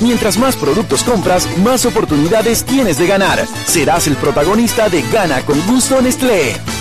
Mientras más productos compras, más oportunidades tienes de ganar. Serás el protagonista de Gana con Gusto Nestlé.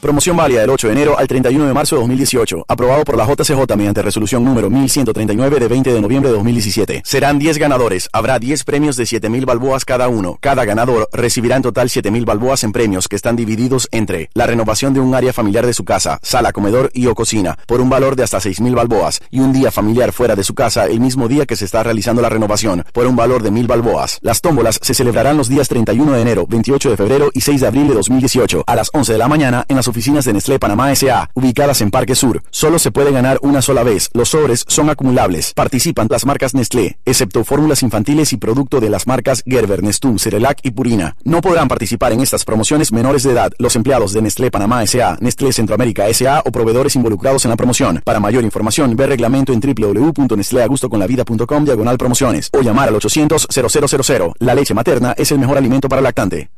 Promoción válida del 8 de enero al 31 de marzo de 2018. Aprobado por la JCJ mediante resolución número 1139 de 20 de noviembre de 2017. Serán 10 ganadores. Habrá 10 premios de 7000 balboas cada uno. Cada ganador recibirá en total 7000 balboas en premios que están divididos entre la renovación de un área familiar de su casa, sala, comedor y o cocina, por un valor de hasta 6000 balboas, y un día familiar fuera de su casa el mismo día que se está realizando la renovación, por un valor de 1000 balboas. Las tómbolas se celebrarán los días 31 de enero, 28 de febrero y 6 de abril de 2018 a las 11 de la mañana en las oficinas de Nestlé Panamá S.A., ubicadas en Parque Sur. Solo se puede ganar una sola vez. Los sobres son acumulables. Participan las marcas Nestlé, excepto fórmulas infantiles y producto de las marcas Gerber, Nestum, Cerelac y Purina. No podrán participar en estas promociones menores de edad, los empleados de Nestlé Panamá S.A., Nestlé Centroamérica S.A. o proveedores involucrados en la promoción. Para mayor información, ve reglamento en www.nestleagustoconlavida.com diagonal promociones o llamar al 800 0000. La leche materna es el mejor alimento para lactante.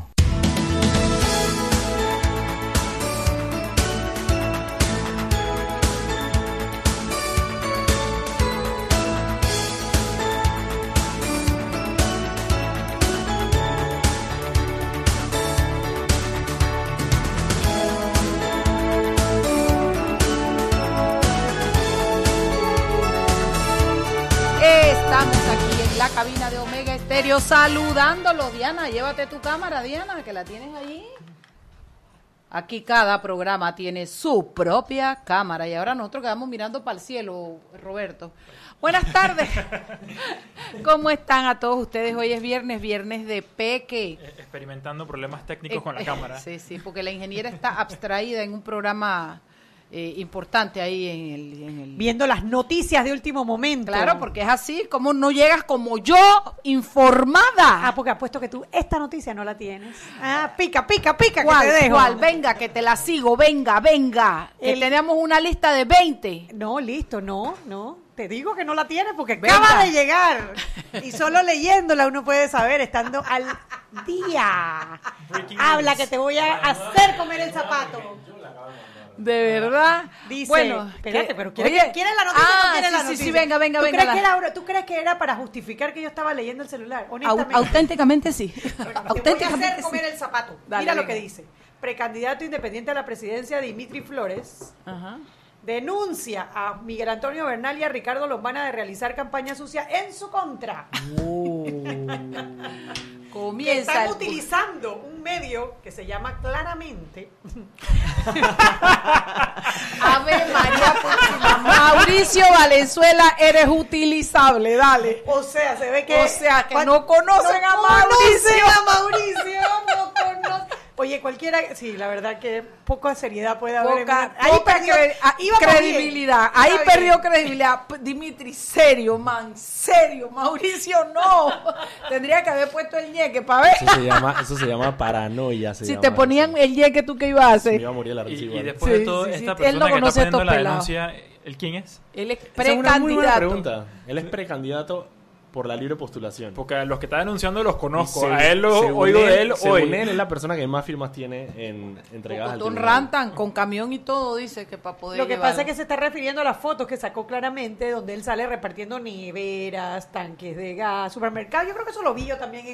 Saludándolo. Diana, llévate tu cámara, Diana, que la tienes allí. Aquí cada programa tiene su propia cámara y ahora nosotros quedamos mirando para el cielo, Roberto. Buenas tardes. ¿Cómo están a todos ustedes? Hoy es viernes, viernes de peque. Experimentando problemas técnicos con la Eh, cámara. Sí, sí, porque la ingeniera está abstraída en un programa eh, importante ahí en el, en el- Viendo las noticias de último momento. Claro, porque es así, como no llegas como yo, informada. Ah, porque apuesto que tú esta noticia no la tienes. Ah, pica, pica, pica, ¿Cuál, que te dejo. cuál? Venga, que te la sigo, venga, venga. Que El- tenemos una lista de 20. No, listo, no, no. Te digo que no la tienes porque Venga. acaba de llegar. Y solo leyéndola uno puede saber, estando al día. Breaking Habla news. que te voy a hacer comer el zapato. De verdad. Dice, bueno, espérate, que- pero ¿quieres, oye, ¿quieres la noticia ah, no sí, la sí, noticia? sí, venga, venga, ¿Tú venga. Crees la- que era, ¿Tú crees que era para justificar que yo estaba leyendo el celular? Honestamente. auténticamente sí. Te voy a auténticamente hacer sí. comer el zapato. Dale, Mira lo venga. que dice. Precandidato independiente a la presidencia Dimitri Flores Ajá. denuncia a Miguel Antonio Bernal y a Ricardo Lombana de realizar campaña sucia en su contra. Que Comienza están utilizando un medio que se llama claramente Ave María Purísima. Mauricio Valenzuela, eres utilizable, dale. o sea, se ve que O sea, que no conocen a conocen Mauricio. a Mauricio, no conocen. Oye, cualquiera, sí, la verdad que poca seriedad puede haber. en Poca, poca cre- ah, credibilidad. Ahí perdió credibilidad. Dimitri, serio, man, serio. Mauricio, no. Tendría que haber puesto el ñeque para ver. Eso se llama, eso se llama paranoia. se Si llama te ponían eso. el ñeque, ¿tú qué ibas a Me hacer? iba a morir la Y, risa y igual. después Sí, de todo, sí, sí. esta Él no persona que conoce está poniendo la denuncia, ¿el quién es? Él es Esa es una muy buena precandidato. pregunta. Él es precandidato por la libre postulación. Porque a los que está denunciando los conozco. Según- a él lo oigo de él según hoy. él es la persona que más firmas tiene en entregadas al tribunal. rantan con camión y todo, dice que para poder Lo que llevar. pasa es que se está refiriendo a las fotos que sacó claramente, donde él sale repartiendo neveras, tanques de gas, supermercados. Yo creo que eso lo vi yo también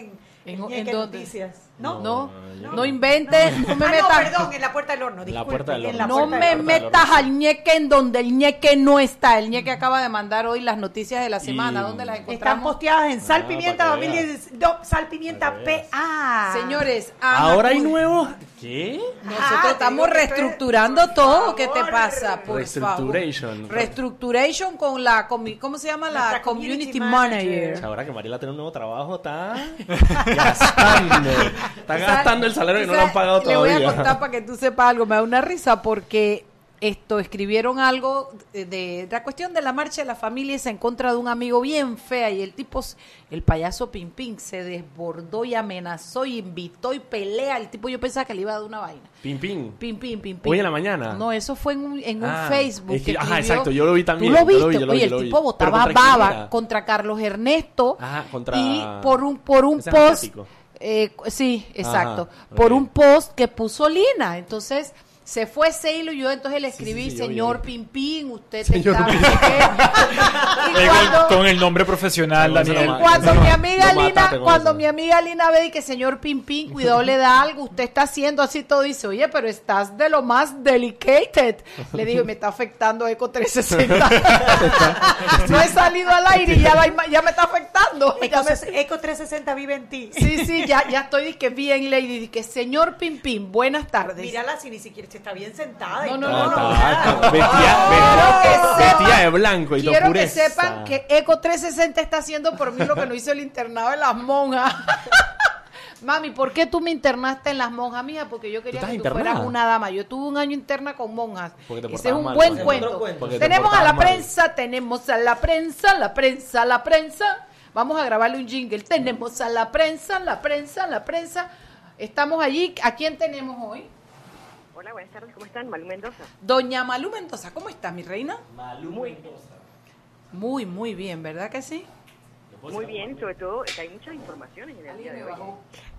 en, ¿En-? Noticias. ¿No? No, No, no, no. inventes, no, me ah, metas. no, perdón, en la puerta del horno. la disculpe, puerta del en la horno. No me metas al ñeque en donde el ñeque no está. El ñeque acaba de mandar hoy las noticias de la semana. Y- ¿Dónde las Están encontramos? posteadas en Sal Ah, Pimienta para que 2010. no, Sal Pimienta. PA. Señores, Ana Ahora hay nuevos ¿Qué? Nosotros Ah, estamos que reestructurando todo. ¿Qué te favor. pasa? Por Reestructuration. favor. Reestructuration con la, comi- ¿cómo se llama? La community, community manager. manager. Ahora que Mariela tiene un nuevo trabajo, está gastando. Está gastando el salario que no le han pagado Le voy a todavía. contar para que tú sepas algo. Me da una risa porque esto escribieron algo de, de la cuestión de la marcha de la familia es en contra de un amigo bien fea y el tipo, el payaso Pimpín, se desbordó y amenazó y invitó y pelea. El tipo yo pensaba que le iba a dar una vaina. Pim, pim. Pim, pim, pim, pim. Hoy en la mañana. No, eso fue en un, en un Ah, Facebook. es que- que ajá, exacto, yo lo vi también, Tú lo yo lo vi, yo lo Oye, vi, el tipo ¿Pero botaba contra quién baba contra Carlos Ernesto. Ajá, contra- Y por un, por un post. eh, sí, exacto. Ajá, Por un post que puso Lina. Entonces. Se fue Seilo y yo entonces le escribí, sí, sí, vi, señor. Pimpín, usted Señor está... Pimpín. y cuando, con, el nombre profesional, Daniel. cuando mi amiga no Lina, cuando mi amiga Lina ve y que señor Pimpín, cuidado le da algo, usted está haciendo así todo, dice, oye, pero estás de lo más delicated. Le digo, me está afectando Eco 360. no he salido al aire y ya, la- ya me está afectando. Entonces, me- Eco 360 vive en ti. sí, sí, ya, ya estoy que bien lady, que señor Pimpín, buenas tardes. Mírala si ni siquiera está bien sentada. y No, no, todo. no, no. Ah, Vestía, Quiero que vestía- sepan- vestía de blanco y Quiero que sepan que Eco 360 está haciendo por mí lo que no hizo el internado de las monjas. Mami, ¿por qué tú me internaste en las monjas, mija? Porque yo quería ¿Tú que tú internada? fueras una dama. Yo tuve un año interna con monjas. Ese es un mal, buen cuento. Te Tenemos a la mal. prensa, tenemos a la prensa, la prensa, la prensa. Vamos a grabarle un jingle. Tenemos a la prensa, la prensa, la prensa. Estamos allí. ¿A quién tenemos hoy? Hola, buenas tardes, ¿cómo están? Malu Mendoza. Doña Malú Mendoza, ¿cómo estás, mi reina? Muy, muy bien, ¿verdad que sí? Muy bien, sobre todo que hay muchas informaciones en el día de hoy.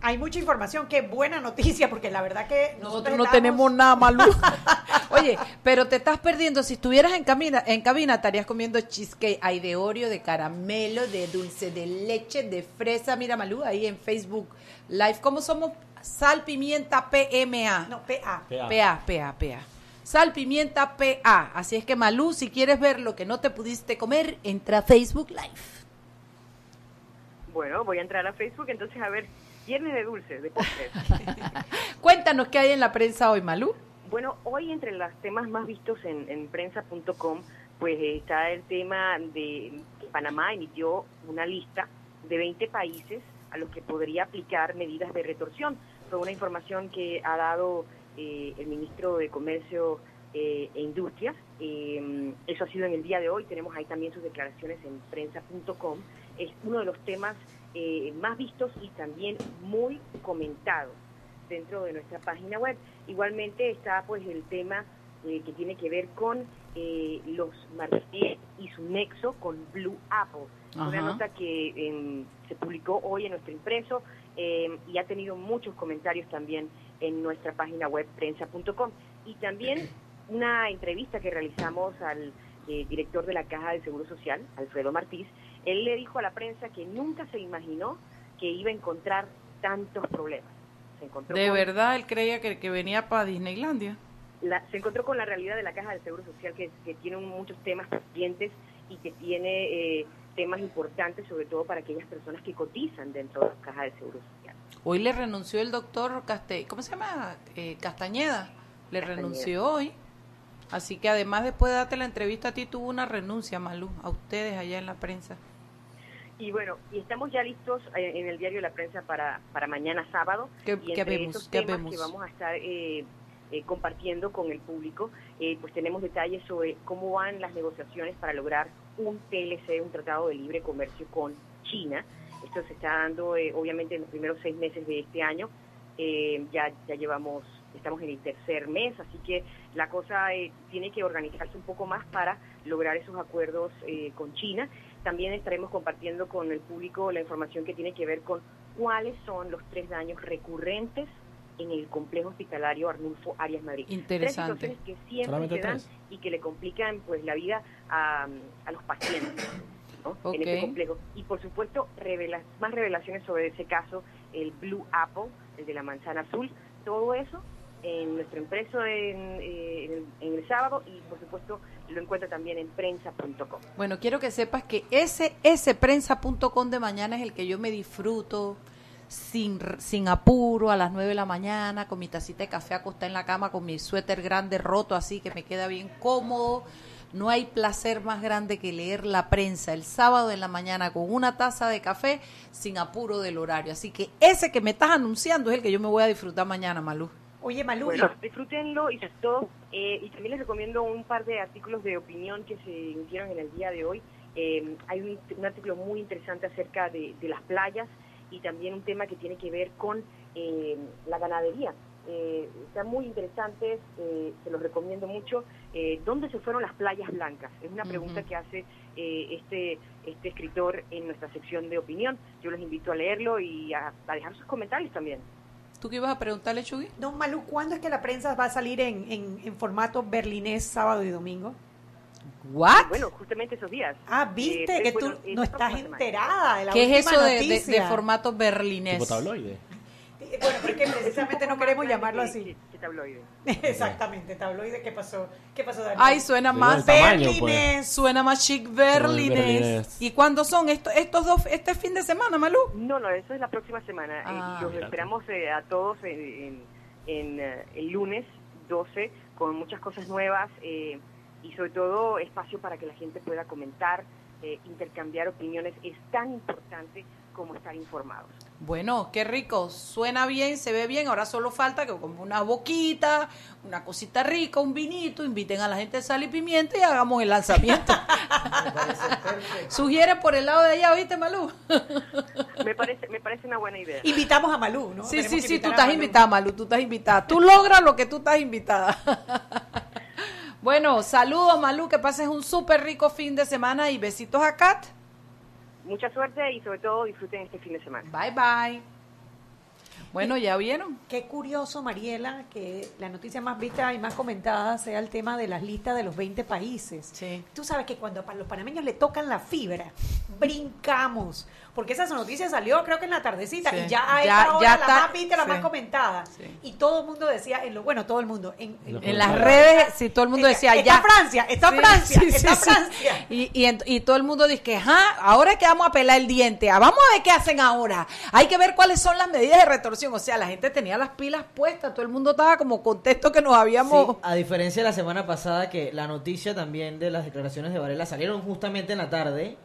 Hay mucha información, qué buena noticia, porque la verdad que nosotros, Nosotros no tenemos nada, Malú. Oye, pero te estás perdiendo. Si estuvieras en, camina, en cabina, estarías comiendo cheesecake. Hay de Oreo, de caramelo, de dulce de leche, de fresa. Mira, Malú, ahí en Facebook Live. ¿Cómo somos? Sal, pimienta, PMA. No, PA. PA. PA, PA, PA. Sal, pimienta, PA. Así es que, Malú, si quieres ver lo que no te pudiste comer, entra a Facebook Live. Bueno, voy a entrar a Facebook entonces a ver viernes de dulces, de postres. Cuéntanos qué hay en la prensa hoy, Malú. bueno, hoy entre los temas más vistos en, en prensa.com, pues está el tema de que Panamá emitió una lista de 20 países a los que podría aplicar medidas de retorsión. Fue una información que ha dado eh, el ministro de Comercio eh, e Industrias. Eh, eso ha sido en el día de hoy. Tenemos ahí también sus declaraciones en prensa.com. Es uno de los temas eh, más vistos y también muy comentados dentro de nuestra página web. Igualmente está pues el tema eh, que tiene que ver con eh, los marfil y su nexo con Blue Apple. Una nota que em, se publicó hoy en nuestro impreso em, y ha tenido muchos comentarios también en nuestra página web prensa.com. Y también una entrevista que realizamos al eh, director de la Caja del Seguro Social, Alfredo Martís. Él le dijo a la prensa que nunca se imaginó que iba a encontrar tantos problemas. Se encontró De con verdad, él creía que, que venía para Disneylandia. La- se encontró con la realidad de la Caja del Seguro Social que, que tiene muchos temas pendientes y que tiene eh, temas importantes, sobre todo para aquellas personas que cotizan dentro de la Caja del Seguro Social. Hoy le renunció el doctor Caste ¿cómo se llama? Eh, Castañeda. Le Castañeda. renunció hoy. Así que además después de darte la entrevista a ti tuvo una renuncia, Malú, a ustedes allá en la prensa. Y bueno, y estamos ya listos eh, en el diario de la prensa para, para mañana sábado. ¿Qué- y qué vemos? estos ¿Qué temas vemos? que vamos a estar eh, eh, compartiendo con el público, eh, pues tenemos detalles sobre cómo van las negociaciones para lograr un TLC, un Tratado de Libre Comercio con China. Esto se está dando, eh, obviamente, en los primeros seis meses de este año. Eh, ya, ya llevamos, estamos en el tercer mes, así que la cosa eh, tiene que organizarse un poco más para lograr esos acuerdos eh, con China. También estaremos compartiendo con el público la información que tiene que ver con cuáles son los tres daños recurrentes en el complejo hospitalario Arnulfo Arias Madrid. Interesante. Tres situaciones que siempre Solamente se dan tres. y que le complican pues la vida a, a los pacientes ¿no? en este complejo. Y por supuesto, revela- más revelaciones sobre ese caso, el Blue Apple, el de la manzana azul, todo eso en nuestro impreso en, eh, en el, en el sábado y por supuesto lo encuentra también en prensa.com. Bueno, quiero que sepas que ese, ese prensa.com de mañana es el que yo me disfruto. Sin, sin apuro, a las 9 de la mañana, con mi tacita de café acostada en la cama, con mi suéter grande roto así que me queda bien cómodo. No hay placer más grande que leer la prensa el sábado en la mañana con una taza de café sin apuro del horario. Así que ese que me estás anunciando es el que yo me voy a disfrutar mañana, Malú. Oye, Malú, Bueno, disfrútenlo y todo, eh, y también les recomiendo un par de artículos de opinión que se hicieron en el día de hoy. Eh, hay un, un artículo muy interesante acerca de, de las playas y también un tema que tiene que ver con eh, la ganadería. Eh, están muy interesantes, eh, se los recomiendo mucho. Eh, ¿Dónde se fueron las playas blancas? Es una pregunta que hace eh, este, este escritor en nuestra sección de opinión. Yo los invito a leerlo y a, a dejar sus comentarios también. ¿Tú qué ibas a preguntarle, Chugui? no, Malú, ¿cuándo es que la prensa va a salir en, en, en formato berlinés sábado y domingo? ¿What? Bueno, justamente esos días. Ah, viste Eh, que bueno, tú eh, no estás enterada de la ¿Qué es eso de, de- de formato berlinés? Tipo tabloide. Eh, Bueno, porque precisamente no queremos llamarlo Que- así. que- tabloide. Exactamente, tabloide. ¿Qué pasó? ¿Qué pasó, Daniel? Ay, suena más pues. berlinés, suena más chic berlinés. berlinés. ¿Y cuándo son estos estos dos este fin de semana, Malú? No, no, eso es la próxima semana. Eh, Ah. y los esperamos eh, a todos en, en- en, eh, el lunes 12 con muchas cosas nuevas eh, y sobre todo espacio para que la gente pueda comentar, eh, intercambiar opiniones. Es tan importante como estar informados. Bueno, qué rico, suena bien, se ve bien, ahora solo falta que como una boquita, una cosita rica, un vinito, inviten a la gente de sal y pimienta y hagamos el lanzamiento. Sugiere por el lado de allá, ¿oíste, Malú? Me parece, me parece una buena idea. Invitamos a Malú, ¿no? Sí, Tenemos sí, sí, tú estás Malú. invitada, Malú, tú estás invitada. Tú logras lo que tú estás invitada. bueno, saludos, Malú, que pases un súper rico fin de semana y besitos a Kat. Mucha suerte y sobre todo disfruten este fin de semana. Bye, bye. Bueno, ya vieron. Qué curioso, Mariela, que la noticia más vista y más comentada sea el tema de las listas de los 20 países. Sí. Tú sabes que cuando a los panameños le tocan la fibra, brincamos. Porque esa noticia salió creo que en la tardecita Sí. y ya a Ya- esta hora ya la está- más vista, la sí. más comentada. Sí. Y todo el mundo decía, en lo, bueno, todo el mundo, en, en- Los En las redes, sí, todo el mundo decía, está ya. Francia, está Sí, Francia, sí, sí, está sí. Francia. Y, y, ent- y todo el mundo dice que, ajá, ahora es que vamos a pelar el diente. Ah, vamos a ver qué hacen ahora. Hay que ver cuáles son las medidas de retorsión. O sea, la gente tenía las pilas puestas, todo el mundo estaba como contento que nos habíamos... Sí, a diferencia de la semana pasada que la noticia también de las declaraciones de Varela salieron justamente en la tarde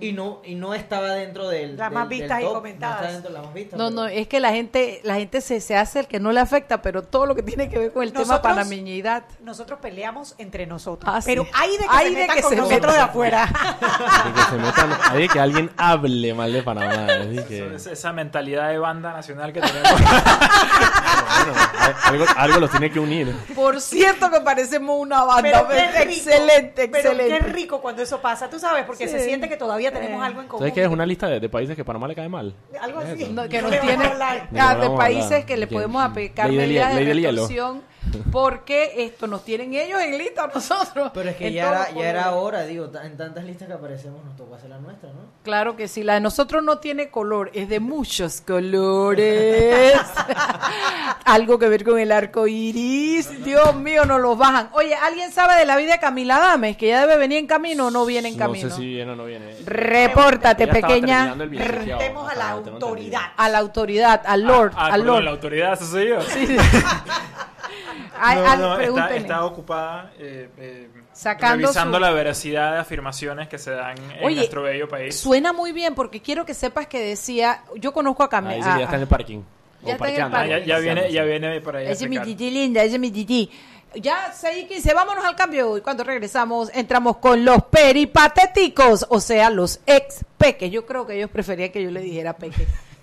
y no y no estaba dentro del Las del- más del vistas y comentadas. No está dentro de las más vistas. No, pero- no, es que la gente, la gente se, se hace el que no le afecta, pero todo lo que tiene que ver con el tema Nosotros- panameñidad. Nosotros peleamos entre nosotros. Ah, sí. pero hay de que Hay se de metan que con se nosotros de afuera. Hay que, se metan, hay que alguien hable mal de Panamá. así que- Esa, esa mentalidad de banda nacional que tenemos. bueno, algo, algo los tiene que unir. Por cierto que parecemos una banda. Pero rico, excelente, pero excelente. qué rico cuando eso pasa, tú sabes, porque se Sí. siente que todavía tenemos Eh. algo en común. ¿Sabes qué es una lista de, de países que Panamá le cae mal? Algo así. No, que No nos tiene ah, de países que le podemos aplicar medidas de retorsión porque esto nos tienen ellos en lista a nosotros. Pero es que ya era, ya era hora, digo, en tantas listas que aparecemos nos tocó hacer la nuestra, ¿no? Claro que sí, la de nosotros no tiene color, es de muchos colores. Algo que ver con el arco iris. Dios mío, nos los bajan. Oye, ¿alguien sabe de la vida de Camila Dames? Que ya debe venir en camino o no viene en camino. No sé si viene o no viene. Repórtate, pequeña. Preguntemos a la autoridad. A la autoridad, al Lord, Ah, ah, al perdón, Lord. la autoridad, eso soy yo. Sí, sí. Ay, No, al- no, está, está ocupada eh, eh, Sacando revisando su- la veracidad de afirmaciones que se dan en Oye, nuestro bello país. Suena muy bien porque quiero que sepas que decía, yo conozco a Camila. sí, ya está en el parking. Ya está en el parqueando. Ah, ya, ya viene, ya viene por ahí. a Ese es mi titi linda, es mi titi. Ya 6 y 15, vámonos al cambio. Y cuando regresamos, entramos con los peripatéticos, o sea, los ex peques. Yo creo que ellos preferían que yo le dijera peque.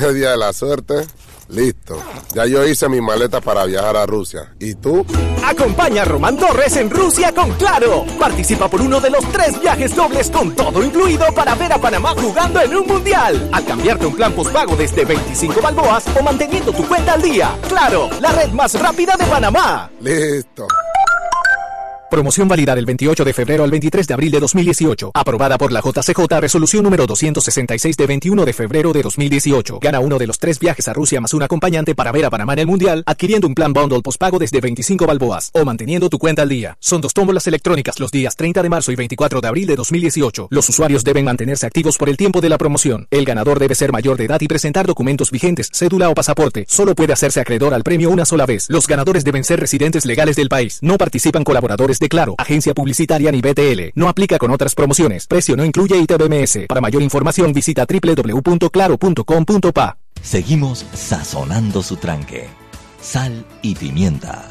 Media de la suerte, listo. Ya yo hice mi maleta para viajar a Rusia. ¿Y tú? Acompaña a Román Torres en Rusia con Claro. Participa por uno de los tres viajes dobles con todo incluido para ver a Panamá jugando en un mundial. Al cambiarte un plan postpago desde 25 balboas o manteniendo tu cuenta al día. Claro, la red más rápida de Panamá. Listo. Promoción válida del 28 de febrero al 23 de abril de 2018. Aprobada por la JCJ Resolución número 266 de 21 de febrero de 2018. Gana uno de los tres viajes a Rusia más un acompañante para ver a Panamá en el Mundial, adquiriendo un plan bundle postpago desde 25 balboas o manteniendo tu cuenta al día. Son dos tómbolas electrónicas los días 30 de marzo y 24 de abril de 2018. Los usuarios deben mantenerse activos por el tiempo de la promoción. El ganador debe ser mayor de edad y presentar documentos vigentes, cédula o pasaporte. Solo puede hacerse acreedor al premio una sola vez. Los ganadores deben ser residentes legales del país. No participan colaboradores de Claro, agencia publicitaria ni BTL. No aplica con otras promociones. Precio no incluye ITBMS. Para mayor información visita www.claro.com.pa. Seguimos sazonando su tranque. Sal y pimienta.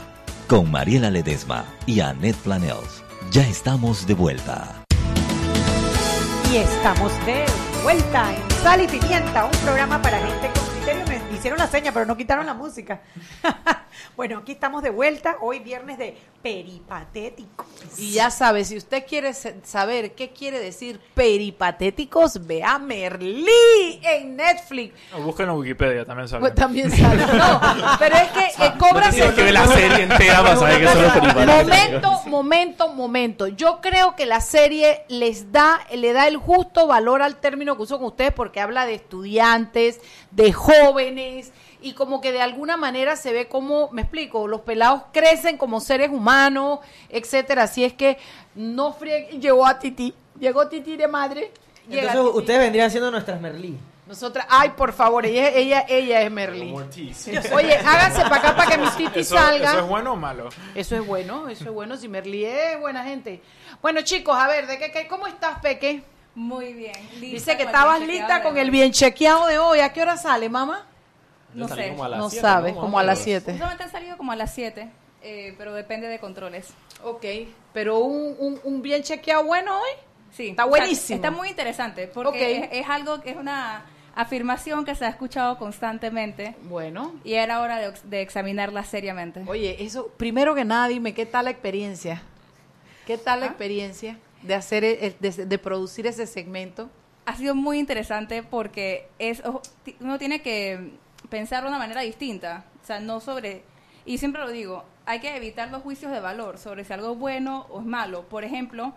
Con Mariela Ledesma y Annette Planels. Ya estamos de vuelta. Y estamos de vuelta en Sal y Pimienta, un programa para gente con hicieron la seña, pero no quitaron la música. bueno, aquí estamos de vuelta, hoy viernes de peripatéticos. Y ya sabe, si usted quiere saber qué quiere decir peripatéticos, vea Merlí en Netflix. O búsquenlo en Wikipedia, también sale. Pues también sale. No, pero es que eh, cobra Tienes que ver la serie entera para saber que son los peripatéticos. Momento, momento, momento. Yo creo que la serie les da, le da el justo valor al término que uso con ustedes porque habla de estudiantes, de jóvenes y como que de alguna manera se ve como, me explico, los pelados crecen como seres humanos, etcétera. Así es que no frieguen, llegó a Titi, llegó Titi de madre. Entonces Titi. ustedes vendrían siendo nuestras Merlí. Nosotras, ay, por favor, ella, ella, ella es Merlí. Oye, háganse para acá para que mi Titi ¿Eso, salga. ¿Eso es bueno o malo? Eso es bueno, eso es bueno. Si Merlí es buena gente. Bueno, chicos, a ver, ¿de qué, qué- ¿cómo estás, Peque? Muy bien. Dice que estabas lista con el bien chequeado de hoy. ¿A qué hora sale, mamá? No sé. No sabes, como a las 7. Solamente han salido como a las 7, eh, pero depende de controles. Ok, pero un, un, un bien chequeado bueno hoy. Sí. Está buenísimo. está muy interesante porque es, es algo que es una afirmación que se ha escuchado constantemente. Bueno. Y era hora de, de examinarla seriamente. Oye, eso, primero que nada, dime, ¿qué tal la experiencia? ¿Qué tal ¿Ah? la experiencia de hacer, el- de, de producir ese segmento? ha sido muy interesante porque es uno tiene que pensar de una manera distinta, o sea, no sobre y siempre lo digo, hay que evitar los juicios de valor sobre si algo es bueno o es malo. Por ejemplo,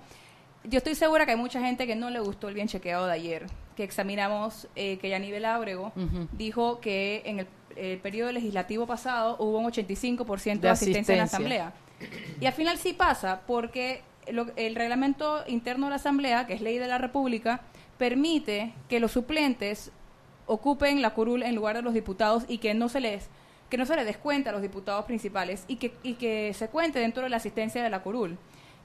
yo estoy segura que hay mucha gente que no le gustó el bien chequeado de ayer, que examinamos eh, que Yanivel Ábrego dijo que en el, el periodo legislativo pasado hubo un 85% de, De asistencia en la asamblea. Y al final sí pasa, porque lo- el reglamento interno de la Asamblea, que es ley de la República, permite que los suplentes ocupen la curul en lugar de los diputados y que no se les que no se les descuenta a los diputados principales y que, y que se cuente dentro de la asistencia de la curul.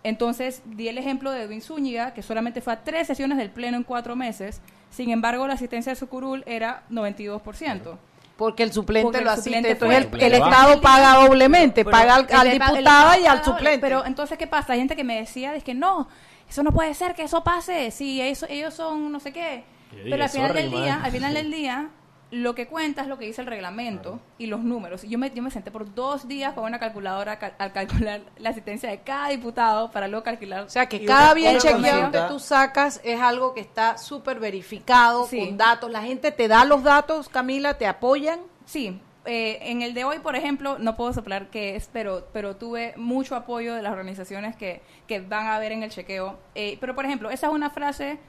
Entonces, di el ejemplo de Edwin Zúñiga, que solamente fue a tres sesiones del Pleno en cuatro meses, sin embargo, la asistencia de su curul era 92%. Porque el suplente Porque el lo asiste. suplente Entonces el, el Estado paga doblemente, Pero paga al, diputado y al suplente. Pero entonces, ¿qué pasa? Hay gente que me decía, es que no, eso no puede ser que eso pase, si eso, ellos son no sé qué. Pero al final del man. día, al final del día, lo que cuenta es lo que dice el reglamento y los números. Yo me, yo me senté por dos días con una calculadora cal- al calcular la asistencia de cada diputado para luego calcular. O sea, que cada bien chequeado que tú sacas es algo que está súper verificado, Sí. con datos. La gente te da los datos, Camila, te apoyan. Sí, eh, en el de hoy, por ejemplo, no puedo soplar qué es, pero, pero tuve mucho apoyo de las organizaciones que, que van a ver en el chequeo. Eh, pero, por ejemplo, esa es una frase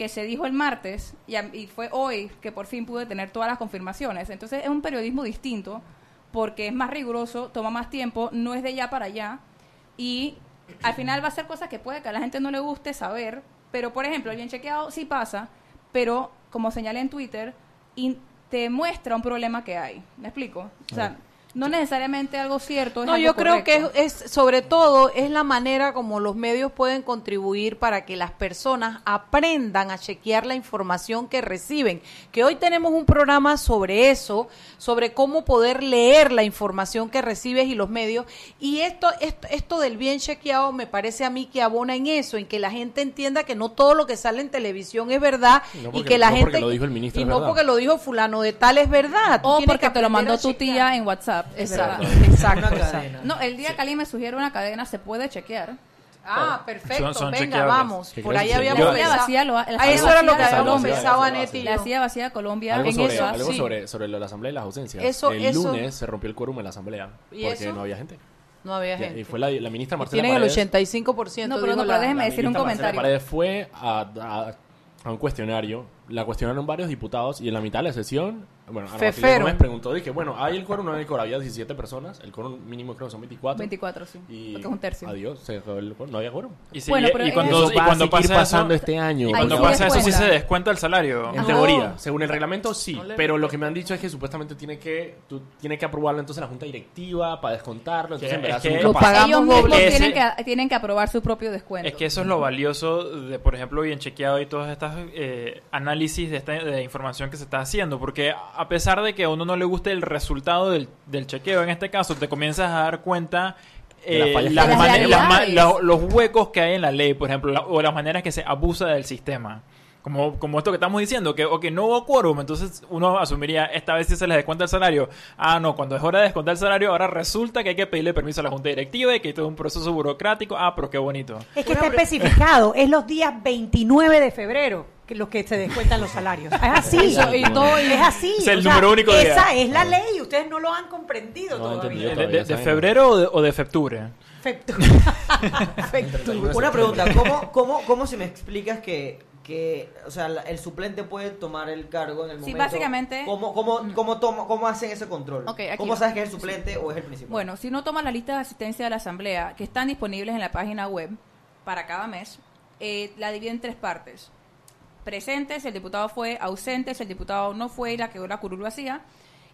que se dijo el martes y, y fue hoy que por fin pude tener todas las confirmaciones. Entonces, es un periodismo distinto porque es más riguroso, toma más tiempo, no es de ya para allá y al final va a ser cosas que puede que a la gente no le guste saber, pero por ejemplo, el bien chequeado sí pasa, pero como señalé en Twitter, te muestra un problema que hay. ¿Me explico? O sea, no necesariamente algo cierto. Es No, algo yo creo correcto. que es, es, sobre todo es la manera como los medios pueden contribuir para que las personas aprendan a chequear la información que reciben. Que hoy tenemos un programa sobre eso, sobre cómo poder leer la información que recibes y los medios. Y esto, esto, esto del bien chequeado me parece a mí que abona en eso, en que la gente entienda que no todo lo que sale en televisión es verdad No y porque- que la no porque gente lo dijo el ministro, y no verdad. porque lo dijo fulano de tal es verdad. Tú O porque que te lo mandó tu tía en WhatsApp. Es Exacto, exacto, Una exacto. cadena. No, el día que alguien me sugiere una cadena se puede chequear. Ah, perfecto. Son- son Venga, chequeables. vamos. ¿Qué Por crees ahí habíamos La pensado. vacía lo ha- la Ah, eso era lo que vacía habíamos pensado, lo hace, Anet y La yo. CIA vacía de Colombia Algo, en sobre, eso. algo sí. sobre, sobre lo de la asamblea y las ausencias. Eso- el eso- lunes se rompió el quórum en la asamblea ¿Y porque eso? no había gente. No había Ya, gente. Y fue la, la ministra Marcela Tienen el Paredes. 85%. No, pero dijo no, la- pero déjeme la decir un ministra Marcela comentario. Paredes fue a, a- a un cuestionario. La cuestionaron varios diputados y en la mitad de la sesión, bueno, Matilde Fefero. Gómez preguntó, dije, bueno, ¿hay el quórum? No hay el quórum. Había 17 personas. El quórum mínimo creo que son 24. 24, sí. Y Porque es un tercio. Adiós, se dejó el quórum, no había quórum. Y, sí, Bueno, y- pero y en cuando, Eso y va a cuando pasa pasando eso, este año. Cuando sí pasa eso sí se descuenta el salario. En teoría, según el reglamento sí, pero lo que me han dicho es que supuestamente tiene que tú, tiene que aprobarlo entonces la junta directiva para descontarlo, entonces en verdad que- Lo pagamos Ellos mismos doble. Ese- tienen que, tienen que aprobar su propio descuento. Es que eso es lo valioso de, por ejemplo, bien chequeado y todas estas eh, análisis de esta de información que se está haciendo, porque a pesar de que a uno no le guste el resultado del, del chequeo, en este caso, te comienzas a dar cuenta eh, las las las los huecos que hay en la ley, por ejemplo, la- o las maneras que se abusa del sistema. Como, como esto que estamos diciendo, que ok, no hubo quórum, entonces uno asumiría, esta vez sí se les descuenta el salario. Ah, no, cuando es hora de descontar el salario, ahora resulta que hay que pedirle permiso a la junta directiva y que todo es un proceso burocrático. Ah, pero qué bonito. Es que está especificado, es los días 29 de febrero que los que se descuentan los salarios. Es así. Eso, y todo- es así. Es el o sea, número único de Esa día. es la ley, ustedes no lo han comprendido No todavía. ¿De, todavía, de- de ¿saben? febrero o de, o de fepture? Una pregunta, ¿cómo, cómo, cómo si me explicas que, que o sea, el suplente puede tomar el cargo en el Sí, momento? básicamente- ¿Cómo, cómo, cómo, toma- cómo hacen ese control? Ok, aquí ¿Cómo sabes que es el suplente o es el principal? Bueno, si no tomas la lista de asistencia de la asamblea, que están disponibles en la página web para cada mes, eh, la divide en tres partes. Presentes, el diputado fue, ausentes, el diputado no fue y la que la curul hacía.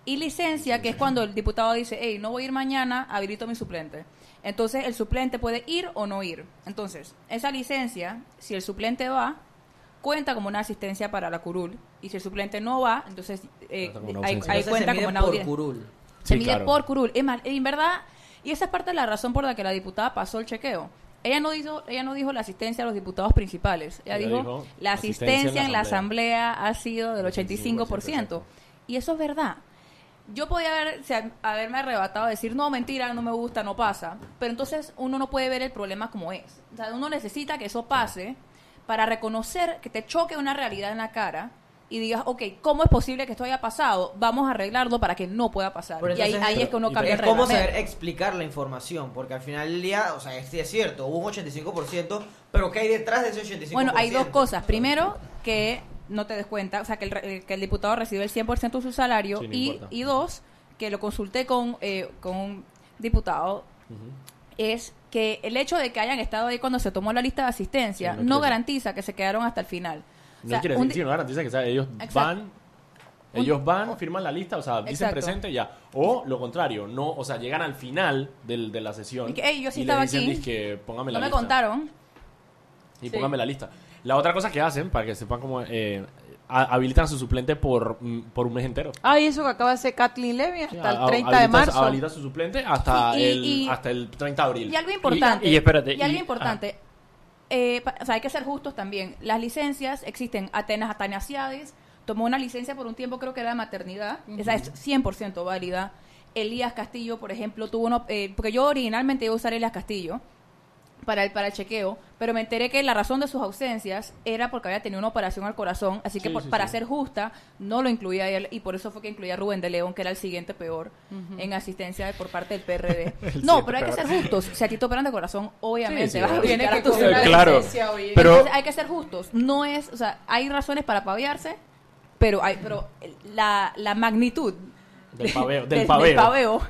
Y licencia, que es cuando el diputado dice, hey, no voy a ir mañana, habilito mi suplente. Entonces, el suplente puede ir o no ir. Entonces, esa licencia, si el suplente va, cuenta como una asistencia para la curul. Y si el suplente no va, entonces eh, Cuenta como una cuenta se mide como una por audiencia. curul. Se Sí, mide claro. por curul. Es más, en verdad, y esa es parte de la razón por la que la diputada pasó el chequeo. Ella no dijo, ella no dijo la asistencia a los diputados principales. Ella, Ella dijo, dijo, la asistencia asistencia en la asamblea ha sido del 85%. 85%. Y eso es verdad. Yo podía haber, o sea, haberme arrebatado, decir, no, mentira, no me gusta, no pasa. Pero entonces uno no puede ver el problema como es. O sea, uno necesita que eso pase para reconocer que te choque una realidad en la cara y digas, ok, ¿cómo es posible que esto haya pasado? Vamos a arreglarlo para que no pueda pasar. Pero y ahí, es que uno cambia el es cómo saber explicar la información, porque al final del día, o sea, es, sí es cierto, hubo un 85%, pero ¿qué hay detrás de ese 85%? Bueno, hay dos cosas. Primero, que no te des cuenta, o sea, que el, re- que el diputado recibe el 100% de su salario. Sí, y, y dos, que lo consulté con, eh, con un diputado, es que el hecho de que hayan estado ahí cuando se tomó la lista de asistencia Sí, no, garantiza que se quedaron hasta el final. O No sea, quiere decir, sí, no garantiza que sea, ellos Exacto. van, ellos van, firman la lista, o sea, dicen Exacto. presente ya. O lo contrario, no, o sea, llegan al final del, de la sesión Y que, "Ey, yo sí y estaba le dicen, aquí. dizque, póngame la no me lista. contaron. Y Sí. póngame la lista. La otra cosa que hacen, para que sepan cómo, eh, a- habilitan a su suplente por, mm, por un mes entero. Ay, eso que acaba de hacer Kathleen Levy hasta el A- 30 de marzo. Habilita a su suplente hasta, y- el, y- hasta el 30 de abril. Y algo importante. Y- y espérate, y algo y- importante. eh, pa- o sea, hay que ser justos también. Las licencias existen. Atenas Atanaciades tomó una licencia por un tiempo, creo que era de maternidad. Esa es 100% válida. Elías Castillo, por ejemplo, tuvo uno. eh, porque yo originalmente iba a usar Elías Castillo para el, para el chequeo, pero me enteré que la razón de sus ausencias era porque había tenido una operación al corazón, así que Sí, por- sí, para sí. ser justa, no lo incluía a él, y por eso fue que incluía a Rubén de León, que era el siguiente peor en asistencia por parte del PRD. No, pero hay que ser justos. Si a ti te operan de corazón, obviamente Sí, sí, vas a obvio. Tiene que a tu Claro, licencia, oye. pero- Entonces, hay que ser justos. No es, o sea, hay razones para paviarse, pero hay, pero la, la magnitud Del paveo, del, del paveo. paveo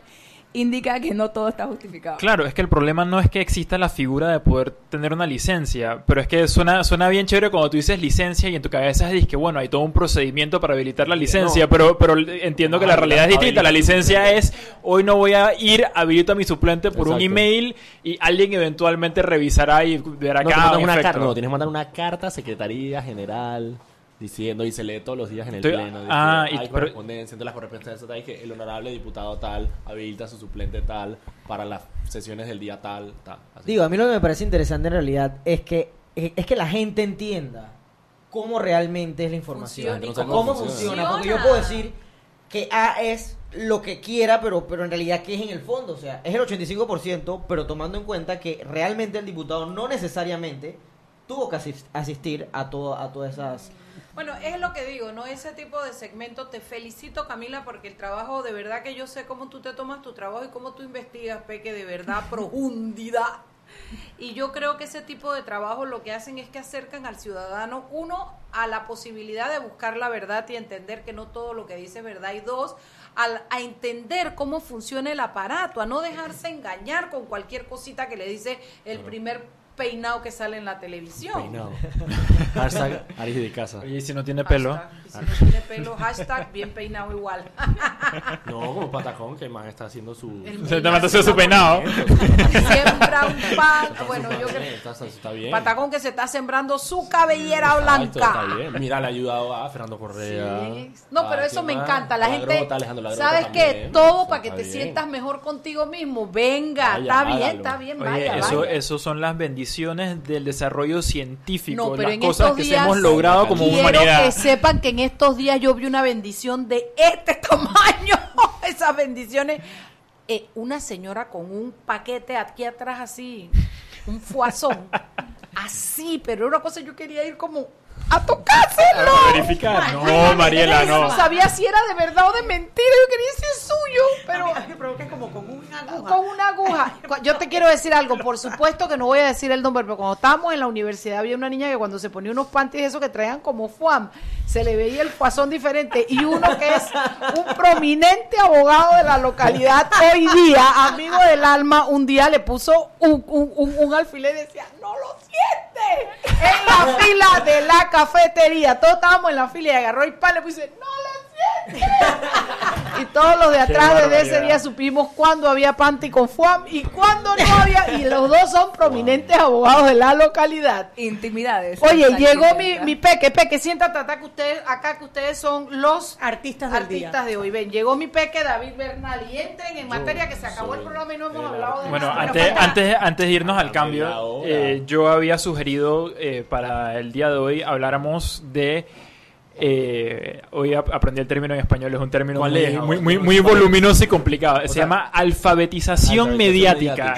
indica que no todo está justificado. Claro, es que el problema no es que exista la figura de poder tener una licencia, pero es que suena, suena bien chévere cuando tú dices licencia y en tu cabeza dices que bueno, hay todo un procedimiento para habilitar la licencia, No. pero, pero entiendo que la Ah, realidad es distinta. La licencia es, hoy no voy a ir, habilito a mi suplente por un email y alguien eventualmente revisará y verá No, tienes que ah, una carta, no, tienes que mandar una carta a Secretaría General diciendo y se lee todos los días en el Estoy- pleno. de ah, que y- hay pero- correspondencia entre las correspondencias tal, y que el honorable diputado tal habilita a su suplente tal para las sesiones del día tal. tal así. Digo, a mí lo que me parece interesante en realidad es que es es que la gente entienda cómo realmente es la información. Funciona. y No sabe cómo cómo funciona. funciona. Porque yo puedo decir que A es lo que quiera, pero, pero en realidad que es en el fondo. O sea, es el 85%, pero tomando en cuenta que realmente el diputado no necesariamente tuvo que asis- asistir a, todo, a todas esas... Bueno, es lo que digo, ¿no? Ese tipo de segmento, te felicito Camila porque el trabajo, de verdad que yo sé cómo tú te tomas tu trabajo y cómo tú investigas, Peque, de verdad, profundidad. Y yo creo que ese tipo de trabajo lo que hacen es que acercan al ciudadano, uno, a la posibilidad de buscar la verdad y entender que no todo lo que dice es verdad, y dos, al- a entender cómo funciona el aparato, a no dejarse engañar con cualquier cosita que le dice el primer peinado que sale en la televisión. Peinado. Hashtag Aris de casa. Oye, y si no tiene pelo. Hashtag, si no tiene pelo, hashtag bien peinado igual. No, como Patacón, que más está haciendo su... El Se te mandó su peinado. Siembra un pan. Bueno, yo creo. Está, está- está bien. Patacón que se está sembrando su cabellera blanca. Está bien. Mira, le ha ayudado a Fernando Correa. Sí. No, pero eso me más? encanta. La Ladrota, gente, Alejandro Ladrota ¿sabes qué? Todo para que Está te bien. sientas mejor contigo mismo. Venga, Vaya, está bien, hágalo. está bien, Oye, vaya, eso, vaya. eso son las bendiciones del desarrollo científico, No, pero las en cosas estos que días hemos logrado como quiero humanidad. que sepan que en estos días yo vi una bendición de este tamaño. Esas bendiciones. Eh, una señora con un paquete aquí atrás así, un fuazón, así, pero una cosa yo quería ir como a tocárselo. A verificar. No, Mariela, Yo no. no sabía si era de verdad o de mentira. Yo quería decir suyo, pero A mí me provoca como con una aguja. con una aguja. Yo te quiero decir algo, por supuesto que no voy a decir el nombre, pero cuando estábamos en la universidad había una niña que cuando se ponía unos panties esos que traían como fuam, se le veía el fuazón diferente. Y uno que es un prominente abogado de la localidad hoy día, amigo del alma, un día le puso un, un, un- un alfiler y decía, no lo siente. En la fila de la cafetería. Todos estábamos en la fila y agarró el pan y le puso, no siente. Y todos los de atrás desde ese día supimos cuándo había panty con fuam y cuándo no había. Y los dos son prominentes abogados de la localidad. Intimidades. Oye, llegó mi, mi peque, peque, siéntate acá que ustedes, acá que ustedes son los Artistas del artistas día. de hoy. Ven, llegó mi peque David Bernal y entren en materia que se acabó el programa y no hemos hablado de Bueno, nada. antes, antes, antes de irnos al cambio, eh, yo había sugerido eh, para el día de hoy habláramos de... eh, hoy ap- aprendí el término en español, es un término ¿Cuál muy, es? muy, muy, muy voluminoso y complicado. Se sea, llama alfabetización, Alfabetización mediática.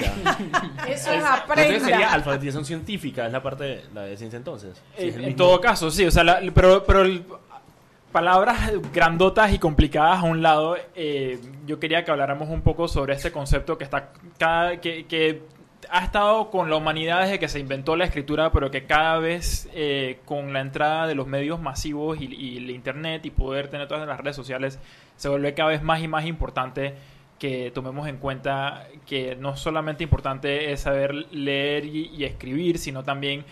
Eso es Entonces aprenda. sería alfabetización científica, es la parte de, la de ciencia entonces. Sí, Eh, en mismo- todo caso, sí, o sea, la- pero, pero el- palabras grandotas y complicadas a un lado, eh, yo quería que habláramos un poco sobre este concepto que está cada, que, que ha estado con la humanidad desde que se inventó la escritura, pero que cada vez eh, con la entrada de los medios masivos y, y el internet y poder tener todas las redes sociales, se vuelve cada vez más y más importante que tomemos en cuenta que no solamente importante es saber leer y, y escribir, sino también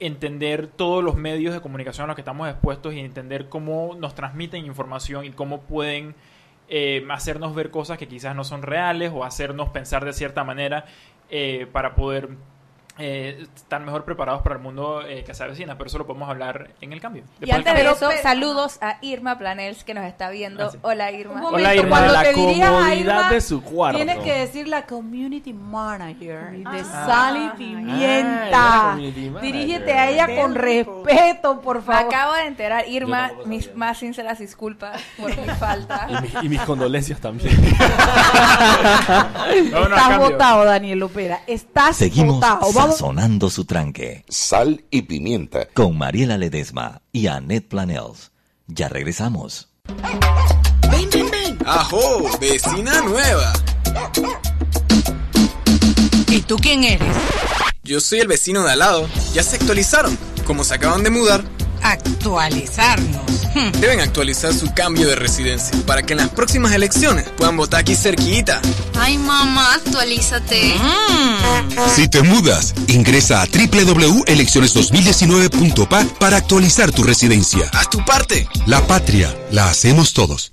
entender todos los medios de comunicación a los que estamos expuestos y entender cómo nos transmiten información y cómo pueden eh, hacernos ver cosas que quizás no son reales o hacernos pensar de cierta manera eh, para poder eh, estar mejor preparados para el mundo eh, que se avecina. Pero eso lo podemos hablar en el cambio. Y Después antes de eso, Pero- saludos a Irma Planels que nos está viendo. Ah, sí. Hola Un Irma. momento, Hola, Irma. cuando La te a comodidad Irma, de su cuarto. Tienes que decir la community manager de Ah. Sal y Ah, Pimienta. community manager. Dirígete a ella con respeto, por Me favor. acabo de enterar, Irma, mis más sinceras disculpas por mi falta. Y, mis- y mis condolencias también. Estás votado, Daniel Opera. Estás Seguimos votado. Sazonando su tranque. Sal y pimienta. Con Mariela Ledesma y Annette Planels. Ya regresamos. Ven, ven, ven. Ajo, vecina nueva. ¿Y tú quién eres? Yo soy el vecino de al lado. Ya se actualizaron. Como se acaban de mudar, Actualizarnos. Hmm. Deben actualizar su cambio de residencia para que en las próximas elecciones puedan votar aquí cerquita. Ay, mamá, actualízate. Si te mudas, ingresa a www.elecciones2019.pa para actualizar tu residencia. Haz tu parte. La patria la hacemos todos.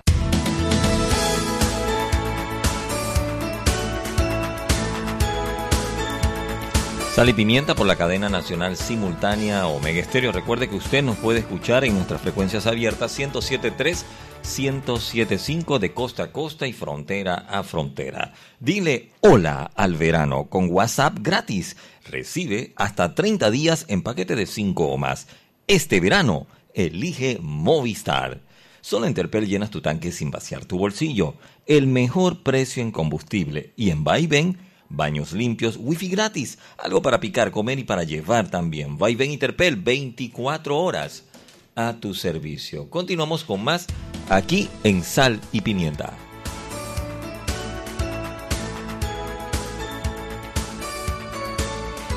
Sal y Pimienta por la cadena nacional simultánea Omega Estéreo. Recuerde que usted nos puede escuchar en nuestras frecuencias abiertas 107.3, 107.5 de costa a costa y frontera a frontera. Dile hola al verano con WhatsApp gratis. Recibe hasta 30 días en paquete de 5 o más. Este verano, elige Movistar. Solo en Terpel llenas tu tanque sin vaciar tu bolsillo. El mejor precio en combustible y en Vaivén baños limpios, wifi gratis, algo para picar, comer y para llevar también. Va y ven Interpel 24 horas a tu servicio. Continuamos con más aquí en Sal y Pimienta.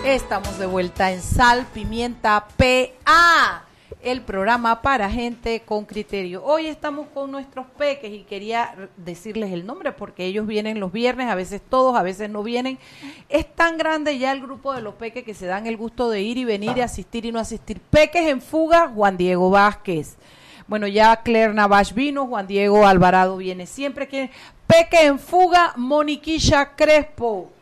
Estamos de vuelta en Sal, Pimienta, PA, el programa para gente con criterio. Hoy estamos con nuestros peques y quería decirles el nombre porque ellos vienen los viernes, a veces todos, a veces no vienen. Es tan grande ya el grupo de los peques que se dan el gusto de ir y venir y asistir y no asistir. Peques en fuga, Juan Diego Vázquez. Bueno, ya Claire Navash vino, Juan Diego Alvarado viene siempre. que Peque en fuga, Moniquilla Crespo.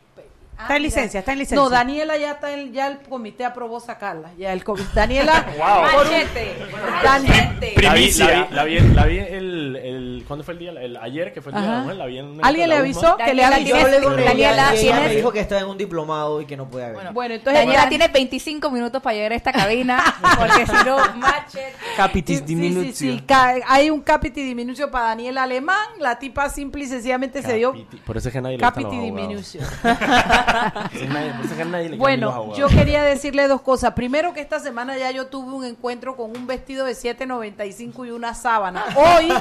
Está en licencia, está en licencia. No, Daniela ya está en, ya el comité aprobó sacarla. Ya el comité. Daniela, Wow. un- Machete. Daniela. La vi, la vi, la vi, la vi el, el, ¿cuándo fue el día? El, ayer, que fue el día de la Ajá. mujer, la vi en una ¿Alguien le avisó UMA. que le avisó? Daniela, ella me dijo que está en un diplomado y que no puede haber. Bueno, entonces Daniela Dan- tiene 25 minutos para llegar a esta cabina, porque si no, machete. Sí, sí, sí, sí, ca- hay un capiti diminucio para Daniel Alemán, la tipa simple y sencillamente se dio Por eso es que nadie le capiti los Bueno, yo quería decirle dos cosas. Primero que esta semana ya yo tuve un encuentro con un vestido de 7.95 y una sábana. Hoy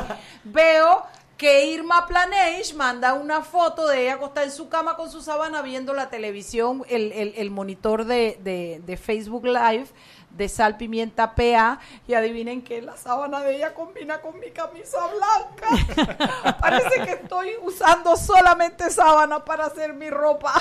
veo que Irma Planage manda una foto de ella acostada en su cama con su sábana viendo la televisión, el, el- el monitor de, de- de Facebook Live de Sal Pimienta PA y adivinen que la sábana de ella combina con mi camisa blanca. Parece que estoy usando solamente sábana para hacer mi ropa.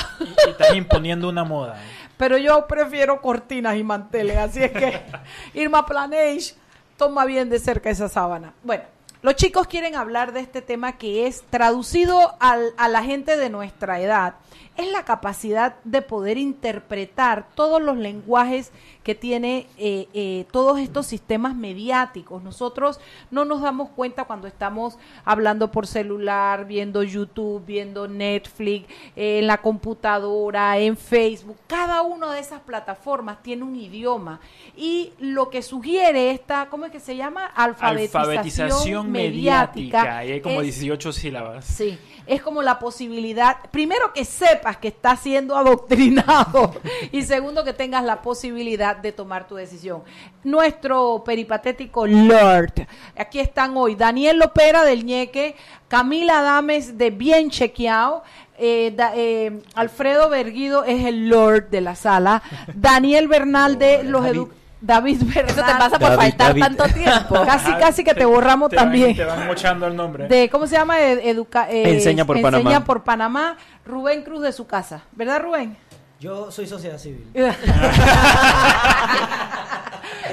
Y están imponiendo una moda. Pero yo prefiero cortinas y manteles, así es que Irma Planage toma bien de cerca esa sábana. Bueno, los chicos quieren hablar de este tema que es traducido al- a la gente de nuestra edad. Es la capacidad de poder interpretar todos los lenguajes que tiene eh, eh, todos estos sistemas mediáticos. Nosotros no nos damos cuenta cuando estamos hablando por celular, viendo YouTube, viendo Netflix, eh, en la computadora, en Facebook. Cada una de esas plataformas tiene un idioma. Y lo que sugiere esta, ¿cómo es que se llama? Alfabetización, Alfabetización mediática. mediática. Y hay como es- 18 sílabas. Sí, es como la posibilidad, primero que sepas que estás siendo adoctrinado. Y segundo que tengas la posibilidad de tomar tu decisión. Nuestro peripatético Lord, aquí están hoy Daniel Lopera del Ñeque, Camila Dames de Bien Chequeado, eh, da- eh, Alfredo Berguido es el Lord de la sala, Daniel Bernal de los edu David Bernal. Eso te pasa por David, faltar David. tanto tiempo. Casi, casi que te borramos Te van- también Te van mochando el nombre. de cómo se llama Ed- educa eh, Enseña por Enseña Panamá. por Panamá Rubén Cruz de su casa verdad Rubén Yo soy sociedad civil.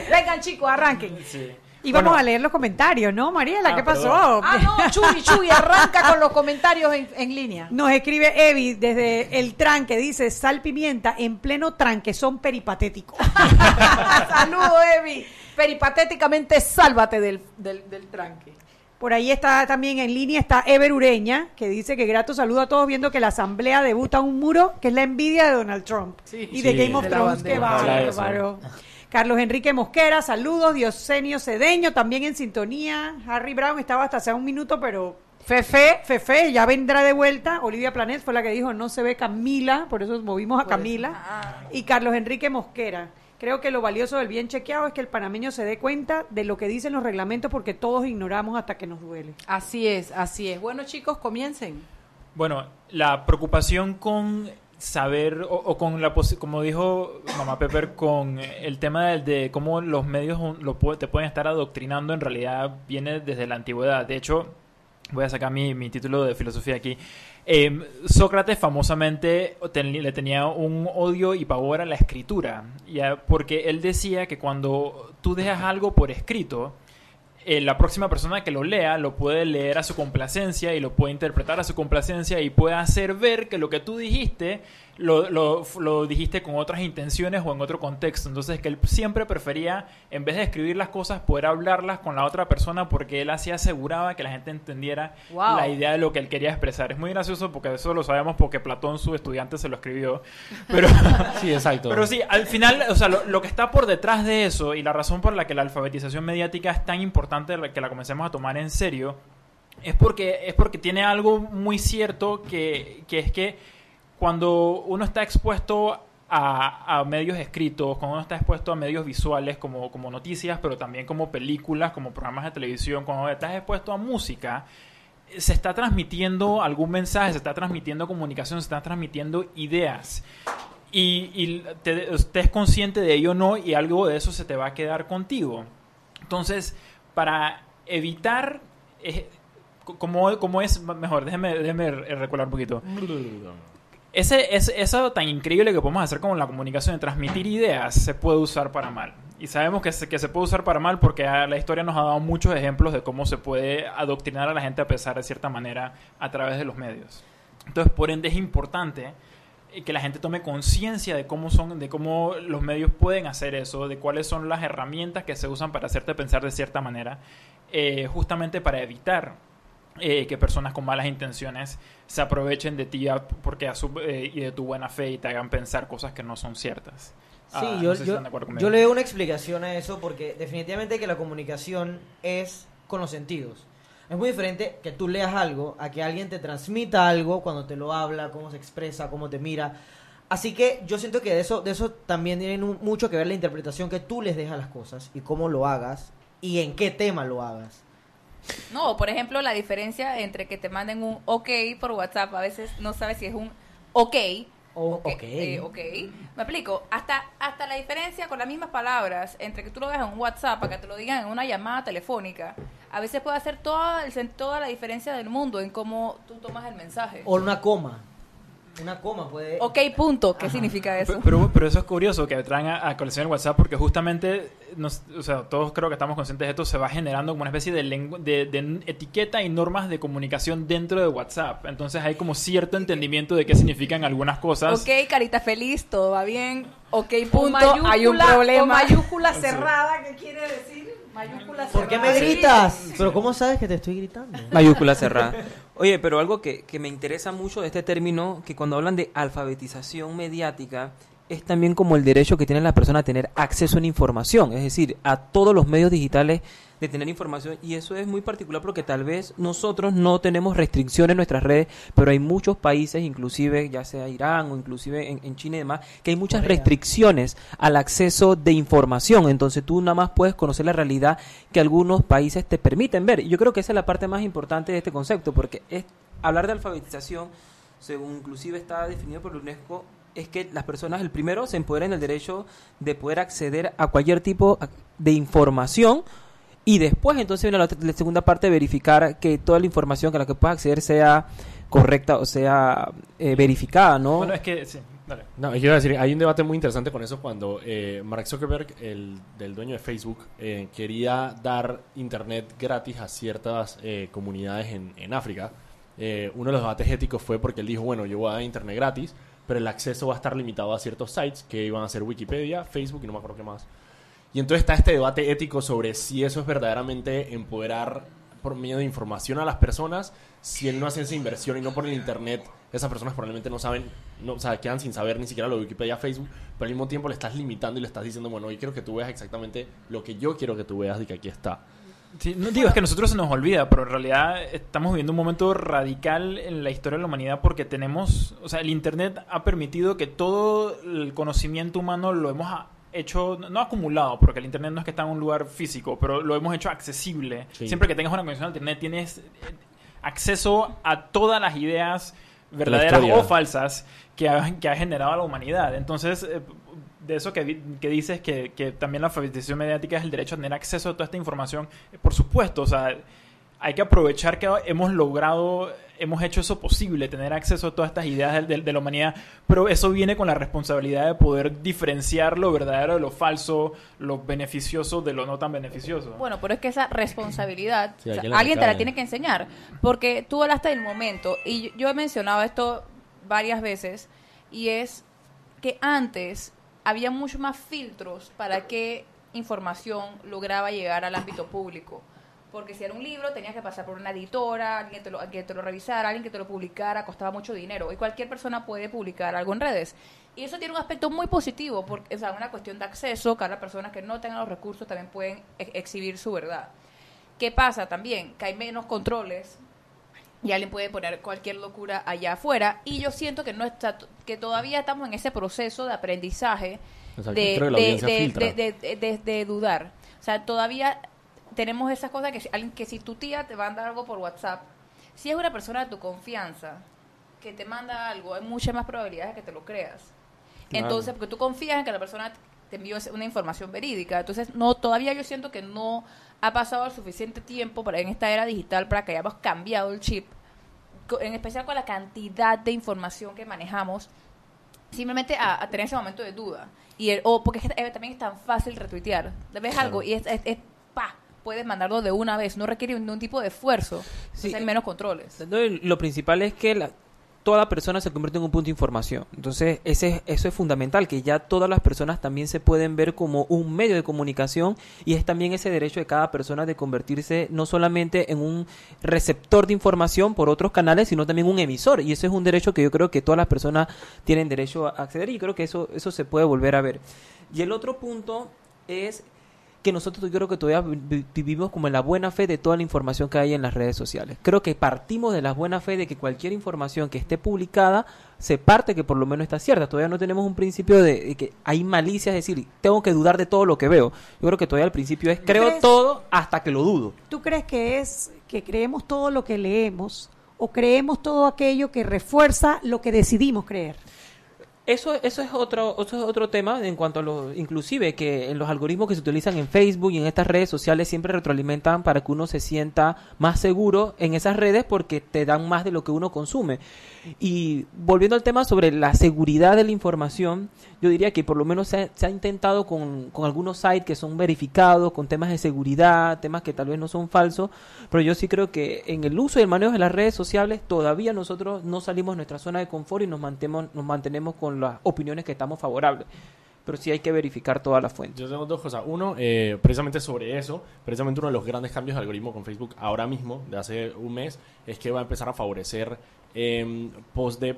vengan chicos arranquen Y vamos a leer los comentarios, ¿no, Mariela? Ah, ¿Qué pasó? perdón. Ah, no, Chuy, Chuy, arranca con los comentarios en, en línea. Nos escribe Evi desde el tranque, dice sal pimienta en pleno tranque, son peripatéticos. Saludos, Evi. Peripatéticamente, sálvate del, del, del tranque. Por ahí está también en línea, está Ever Ureña, que dice que grato saludo a todos viendo que la asamblea debuta un muro que es la envidia de Donald Trump y de Sí. Game of Thrones. Qué bandera. Carlos Enrique Mosquera, saludos. Diosenio Cedeño, también en sintonía. Harry Brown estaba hasta hace un minuto, pero Fefe, Fefe, ya vendrá de vuelta. Olivia Planet fue la que dijo no se ve Camila, por eso movimos a Por. Camila. Y Carlos Enrique Mosquera. Creo que lo valioso del bien chequeado es que el panameño se dé cuenta de lo que dicen los reglamentos porque todos ignoramos hasta que nos duele. Así es, así es. Bueno, chicos, comiencen. Bueno, la preocupación con saber, o, con la como dijo Mamá Pepper, con el tema de, de cómo los medios lo, te pueden estar adoctrinando, en realidad viene desde la antigüedad. De hecho, voy a sacar mi, mi título de filosofía aquí. Eh, Sócrates famosamente le tenía un odio y pavor a la escritura, ya, porque él decía que cuando tú dejas algo por escrito, eh, la próxima persona que lo lea lo puede leer a su complacencia y lo puede interpretar a su complacencia y puede hacer ver que lo que tú dijiste lo, lo- lo dijiste con otras intenciones o en otro contexto. Entonces que él siempre prefería, en vez de escribir las cosas, poder hablarlas con la otra persona porque él así aseguraba que la gente entendiera Wow. la idea de lo que él quería expresar. Es muy gracioso porque eso lo sabemos porque Platón, su estudiante, se lo escribió. Pero, Sí, exacto. pero sí, al final, o sea, lo, lo que está por detrás de eso y la razón por la que la alfabetización mediática es tan importante que la comencemos a tomar en serio es porque, es porque tiene algo muy cierto que, que es que cuando uno está expuesto a, medios escritos, cuando uno está expuesto a medios visuales como, noticias, pero también como películas, como programas de televisión, cuando estás expuesto a música, se está transmitiendo algún mensaje, se está transmitiendo comunicación, se está transmitiendo ideas. Y, y es consciente de ello o no, y algo de eso se te va a quedar contigo. Entonces, para evitar, eh, como, es, mejor, déjeme, déjeme recular un poquito. Ese, ese- eso tan increíble que podemos hacer con la comunicación de transmitir ideas se puede usar para mal. Y sabemos que se, que se puede usar para mal porque ah, la historia nos ha dado muchos ejemplos de cómo se puede adoctrinar a la gente a pesar de cierta manera a través de los medios. Entonces, por ende, es importante eh, que la gente tome conciencia de cómo son, de cómo los medios pueden hacer eso, de cuáles son las herramientas que se usan para hacerte pensar de cierta manera, eh, justamente para evitar eh, que personas con malas intenciones se aprovechen de ti a- porque a su- eh, y de tu buena fe y te hagan pensar cosas que no son ciertas. Sí, Ah, yo, no sé si yo- le doy una explicación a eso porque definitivamente que la comunicación es con los sentidos. Es muy diferente que tú leas algo a que alguien te transmita algo cuando te lo habla, cómo se expresa, cómo te mira. Así que yo siento que de eso, de eso también tiene mucho que ver la interpretación que tú les dejas a las cosas y cómo lo hagas y en qué tema lo hagas. No, por ejemplo, la diferencia entre que te manden un ok por WhatsApp, a veces no sabes si es un ok. O, ok. eh, ok. Me explico. Hasta, hasta la diferencia con las mismas palabras entre que tú lo veas en un WhatsApp a que te lo digan en una llamada telefónica, a veces puede hacer toda, el, toda la diferencia del mundo en cómo tú tomas el mensaje. O una coma. Una coma puede... Ok, punto. ¿Qué significa eso? Pero, pero, eso es curioso que traen a, a colección el WhatsApp porque justamente, nos- o sea, todos creo que estamos conscientes de esto, se va generando como una especie de, lengu- de, de etiqueta y normas de comunicación dentro de WhatsApp. Entonces hay como cierto entendimiento de qué significan algunas cosas. Ok, carita feliz, todo va bien. Ok, punto. Hay un problema. Mayúscula cerrada, ¿qué quiere decir? Mayúscula ¿Por qué cerrada. me gritas? Pero ¿cómo sabes que te estoy gritando? Mayúscula cerrada. Oye, pero algo que, que me interesa mucho de este término, que cuando hablan de alfabetización mediática, es también como el derecho que tiene la persona a tener acceso a la información, es decir, a todos los medios digitales de tener información y eso es muy particular porque tal vez nosotros no tenemos restricciones en nuestras redes, pero hay muchos países, inclusive ya sea Irán o inclusive en, en China y demás, que hay muchas Corea. restricciones al acceso de información, entonces tú nada más puedes conocer la realidad que algunos países te permiten ver. Y yo creo que esa es la parte más importante de este concepto, porque es hablar de alfabetización, según inclusive está definido por la UNESCO, es que las personas, el primero, se empoderen del derecho de poder acceder a cualquier tipo de información y después entonces viene la, segunda parte, verificar que toda la información a la que puedas acceder sea correcta o sea eh, verificada, ¿no? Bueno, es que sí. No, es que iba a decir, hay un debate muy interesante con eso cuando eh, Mark Zuckerberg, el del dueño de Facebook, eh, quería dar internet gratis a ciertas eh, comunidades en, en África. Eh, uno de los debates éticos fue porque él dijo, bueno, yo voy a dar internet gratis, pero el acceso va a estar limitado a ciertos sites que iban a ser Wikipedia, Facebook y no me acuerdo qué más. Y entonces está este debate ético sobre si eso es verdaderamente empoderar por medio de información a las personas, si él no hace esa inversión y no por el internet, esas personas probablemente no saben, no, o sea, quedan sin saber ni siquiera lo de Wikipedia, Facebook, pero al mismo tiempo le estás limitando y le estás diciendo, bueno, yo quiero que tú veas exactamente lo que yo quiero que tú veas y que aquí está. Sí, no digo, es que a nosotros se nos olvida, pero en realidad estamos viviendo un momento radical en la historia de la humanidad porque tenemos, o sea, el Internet ha permitido que todo el conocimiento humano lo hemos hecho, no acumulado, porque el Internet no es que está en un lugar físico, pero lo hemos hecho accesible. Sí. Siempre que tengas una conexión a Internet tienes eh, acceso a todas las ideas verdaderas o falsas que ha, que ha generado la humanidad. Entonces, eh, de eso que, que dices que, que también la alfabetización mediática es el derecho a tener acceso a toda esta información, eh, por supuesto, o sea, hay que aprovechar que hemos logrado, hemos hecho eso posible, tener acceso a todas estas ideas de, de- de la humanidad, pero eso viene con la responsabilidad de poder diferenciar lo verdadero de lo falso, lo beneficioso de lo no tan beneficioso. Bueno, pero es que esa responsabilidad Sí, o sea, alguien te la tiene que enseñar. Porque tú hablaste del momento, y yo he mencionado esto varias veces, y es que antes había mucho más filtros para que información lograba llegar al ámbito público. Porque si era un libro, tenías que pasar por una editora, alguien te lo, que te lo revisara, alguien que te lo publicara, costaba mucho dinero. Y cualquier persona puede publicar algo en redes. Y eso tiene un aspecto muy positivo, porque es una cuestión de acceso, que ahora personas que no tengan los recursos también pueden ex- exhibir su verdad. ¿Qué pasa también? Que hay menos controles y alguien puede poner cualquier locura allá afuera. Y yo siento que no está, que todavía estamos en ese proceso de aprendizaje de, dudar. O sea, todavía tenemos esas cosas que si, alguien, que si tu tía te manda algo por WhatsApp, si es una persona de tu confianza que te manda algo, hay muchas más probabilidades de que te lo creas. Claro. Entonces, porque tú confías en que la persona te envió ese- una información verídica. Entonces, no todavía yo siento que no ha pasado el suficiente tiempo para en esta era digital para que hayamos cambiado el chip, en especial con la cantidad de información que manejamos, simplemente a, a tener ese momento de duda. Y el, o porque es eh, también es tan fácil retuitear. Ves Claro. algo y es, es, es, pa, puedes mandarlo de una vez, no requiere ningún tipo de esfuerzo. Entonces hay menos controles. Lo principal es que la- toda persona se convierte en un punto de información. Entonces, ese, es- eso es fundamental, que ya todas las personas también se pueden ver como un medio de comunicación y es también ese derecho de cada persona de convertirse no solamente en un receptor de información por otros canales, sino también un emisor. Y eso es un derecho que yo creo que todas las personas tienen derecho a acceder y creo que eso, eso se puede volver a ver. Y el otro punto es que nosotros yo creo que todavía vi- vivimos como en la buena fe de toda la información que hay en las redes sociales. Creo que partimos de la buena fe de que cualquier información que esté publicada se parte que por lo menos está cierta. Todavía no tenemos un principio de, de que hay malicia, es decir, tengo que dudar de todo lo que veo. Yo creo que todavía el principio es creo crees? todo hasta que lo dudo. ¿Tú crees que es que creemos todo lo que leemos o creemos todo aquello que refuerza lo que decidimos creer? Eso, eso es otro, eso es otro tema en cuanto a lo, inclusive que los algoritmos que se utilizan en Facebook y en estas redes sociales siempre retroalimentan para que uno se sienta más seguro en esas redes porque te dan más de lo que uno consume. Y volviendo al tema sobre la seguridad de la información, yo diría que por lo menos se ha, intentado con, con algunos sites que son verificados, con temas de seguridad, temas que tal vez no son falsos, pero yo sí creo que en el uso y el manejo de las redes sociales todavía nosotros no salimos de nuestra zona de confort y nos mantenemos, nos mantenemos con las opiniones que estamos favorables. Pero sí hay que verificar todas las fuentes. Yo tengo dos cosas. Uno, eh, precisamente sobre eso, precisamente uno de los grandes cambios de algoritmo con Facebook ahora mismo, de hace un mes, es que va a empezar a favorecer eh, posts de,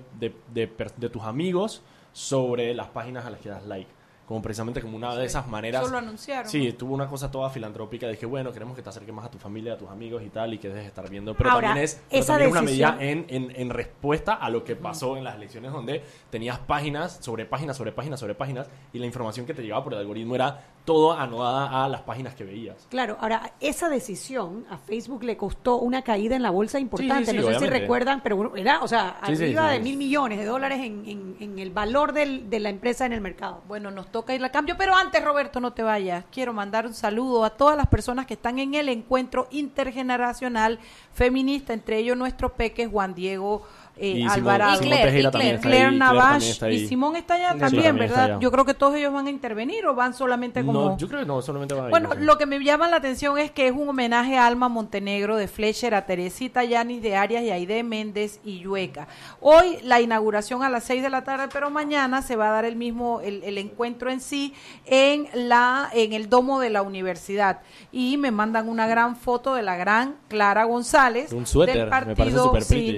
de tus amigos sobre las páginas a las que das like. Como precisamente como una de esas maneras. Eso lo anunciaron. Sí, tuvo una cosa toda filantrópica que, bueno, queremos que te acerques más a tu familia, a tus amigos y tal, y que dejes de estar viendo. Pero Ahora, también es, pero esa también una medida en, en, en respuesta a lo que pasó en las elecciones donde tenías páginas sobre páginas sobre páginas sobre páginas y la información que te llegaba por el algoritmo era todo anudada a las páginas que veías. Claro, ahora esa decisión a Facebook le costó una caída en la bolsa importante. Sí, sí, sí, no sé si recuerdan, pero bueno, era, o sea, Sí, sí, arriba sí, de sí. mil millones de dólares en, en- en el valor del- de la empresa en el mercado. Bueno, nos toca ir a cambio, pero antes, Roberto, no te vayas. Quiero mandar un saludo a todas las personas que están en el encuentro intergeneracional feminista, entre ellos nuestro peque Juan Diego eh, Y Simón- Alvarado, Simón y Claire Claire Navash y Simón está allá también, ¿verdad? allá. Yo creo que todos ellos van a intervenir o van solamente como... No, yo creo que no, solamente van a Bueno, lo que me llama la atención es que es un homenaje a Alma Montenegro de Fletcher, a Teresita Yanis de Arias y Aide Méndez y Yueca. Hoy la inauguración a las 6 de la tarde, pero mañana se va a dar el mismo, el, el encuentro en sí en la, en el domo de la universidad. Y me mandan una gran foto de la gran Clara González Un suéter, del me parece Partido sí, pretty.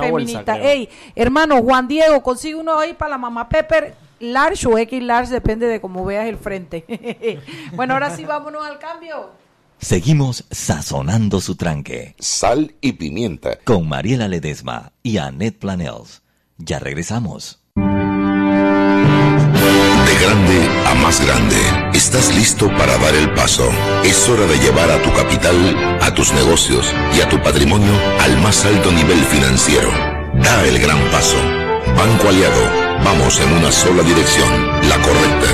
Un bolsa, Feminista. Ey, hermano Juan Diego, consigue uno ahí para la mamá Pepper. Large o X large, depende de cómo veas el frente. bueno, ahora sí, vámonos al cambio. Seguimos sazonando su tranque. Sal y pimienta. Con Mariela Ledesma y Annette Planels. Ya regresamos. De grande a más grande, estás listo para dar el paso. Es hora de llevar a tu capital, a tus negocios y a tu patrimonio al más alto nivel financiero. Da el gran paso. Banco Aliado, vamos en una sola dirección, la correcta.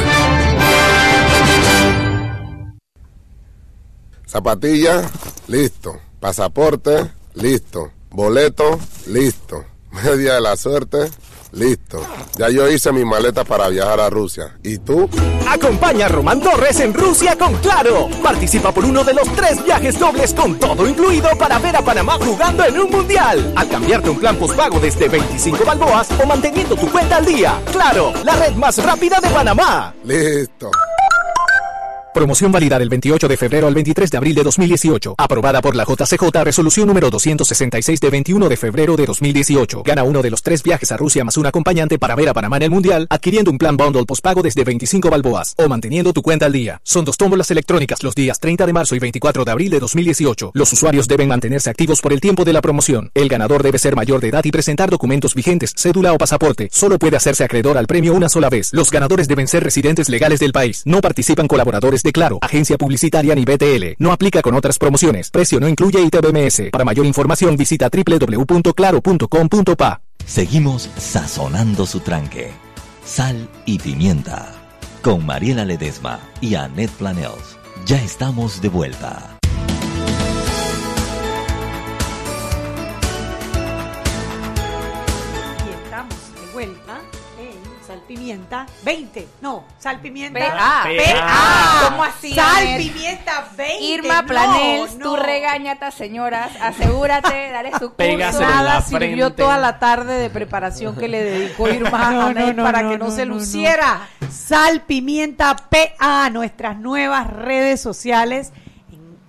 Zapatilla, listo. Pasaporte, listo. Boleto, listo. Media de la suerte, listo. Ya yo hice mi maleta para viajar a Rusia. ¿Y tú? Acompaña a Román Torres en Rusia con Claro. Participa por uno de los tres viajes dobles con todo incluido para ver a Panamá jugando en un mundial. Al cambiarte un plan postpago desde 25 balboas o manteniendo tu cuenta al día. Claro, la red más rápida de Panamá. Listo. Promoción válida del 28 de febrero al 23 de abril de 2018. Aprobada por la JCJ Resolución número 266 de 21 de febrero de 2018. Gana uno de los tres viajes a Rusia más un acompañante para ver a Panamá en el Mundial, adquiriendo un plan bundle postpago desde 25 balboas o manteniendo tu cuenta al día. Son dos tómbolas electrónicas los días 30 de marzo y 24 de abril de 2018. Los usuarios deben mantenerse activos por el tiempo de la promoción. El ganador debe ser mayor de edad y presentar documentos vigentes, cédula o pasaporte. Solo puede hacerse acreedor al premio una sola vez. Los ganadores deben ser residentes legales del país. No participan colaboradores Claro, agencia publicitaria ni BTL. No aplica con otras promociones. Precio no incluye ITBMS. Para mayor información visita www.claro.com.pa. Seguimos sazonando su tranque. Sal y pimienta. Con Mariela Ledesma y Annette Planels. Ya estamos de vuelta. En Salpimienta 20. No, Salpimienta PA. PA. ¿Cómo así, Sal? Pimienta 20. Irma no, Planels, no. tú señoras, asegúrate, dale su curso. Nada sirvió toda la tarde de preparación que le dedicó Irma No, a Anel no, no, para no, que no, no, se no, no. luciera. Sal Pimienta PA, nuestras nuevas redes sociales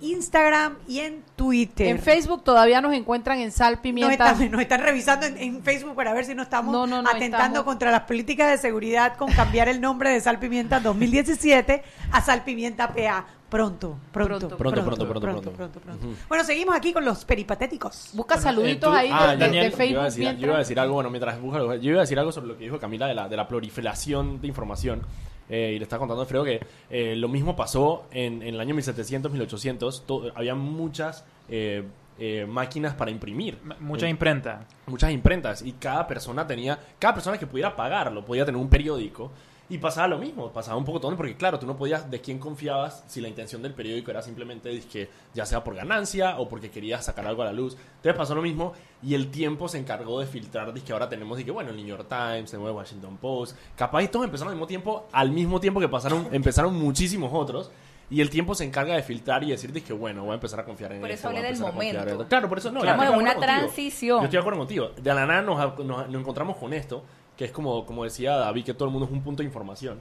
Instagram y en Twitter. En Facebook todavía nos encuentran en Sal Nos Pimienta. están, nos están revisando en, en Facebook para ver si no estamos No, no, no, atentando estamos- contra las políticas de seguridad con cambiar el nombre de Sal Pimienta 2017 a Sal Pimienta PA. Pronto, pronto, Pronto, pronto, pronto, pronto. pronto, pronto. Bueno, seguimos aquí con los peripatéticos. Busca Bueno, saluditos eh, tú- ahí ah, de, Daniel, de Yo iba, a Facebook. decir, yo iba a decir algo, bueno, mientras busca, yo iba a decir algo sobre lo que dijo Camila de la, de la proliferación de información. Eh, y le estaba contando a Alfredo que eh, lo mismo pasó en, en el año 1700, 1800. to- había muchas eh, eh, máquinas para imprimir. Mucha imprenta. Muchas imprentas. Y cada persona tenía, cada persona que pudiera pagarlo, podía tener un periódico. Y pasaba lo mismo, pasaba un poco todo, porque claro, tú no podías de quién confiabas si la intención del periódico era simplemente que ya sea por ganancia o porque querías sacar algo a la luz. Entonces pasó lo mismo y el tiempo se encargó de filtrar, que ahora tenemos, que bueno, el New York Times, el Washington Post, capaz y todos empezaron al mismo tiempo, al mismo tiempo que pasaron, empezaron muchísimos otros. Y el tiempo se encarga de filtrar y decir que bueno, voy a empezar a confiar en Por esto, eso hablé del momento. Claro, por eso no. de una transición. Yo estoy de acuerdo contigo. De la nada nos, nos- nos encontramos con esto, que es como, como decía David, que todo el mundo es un punto de información.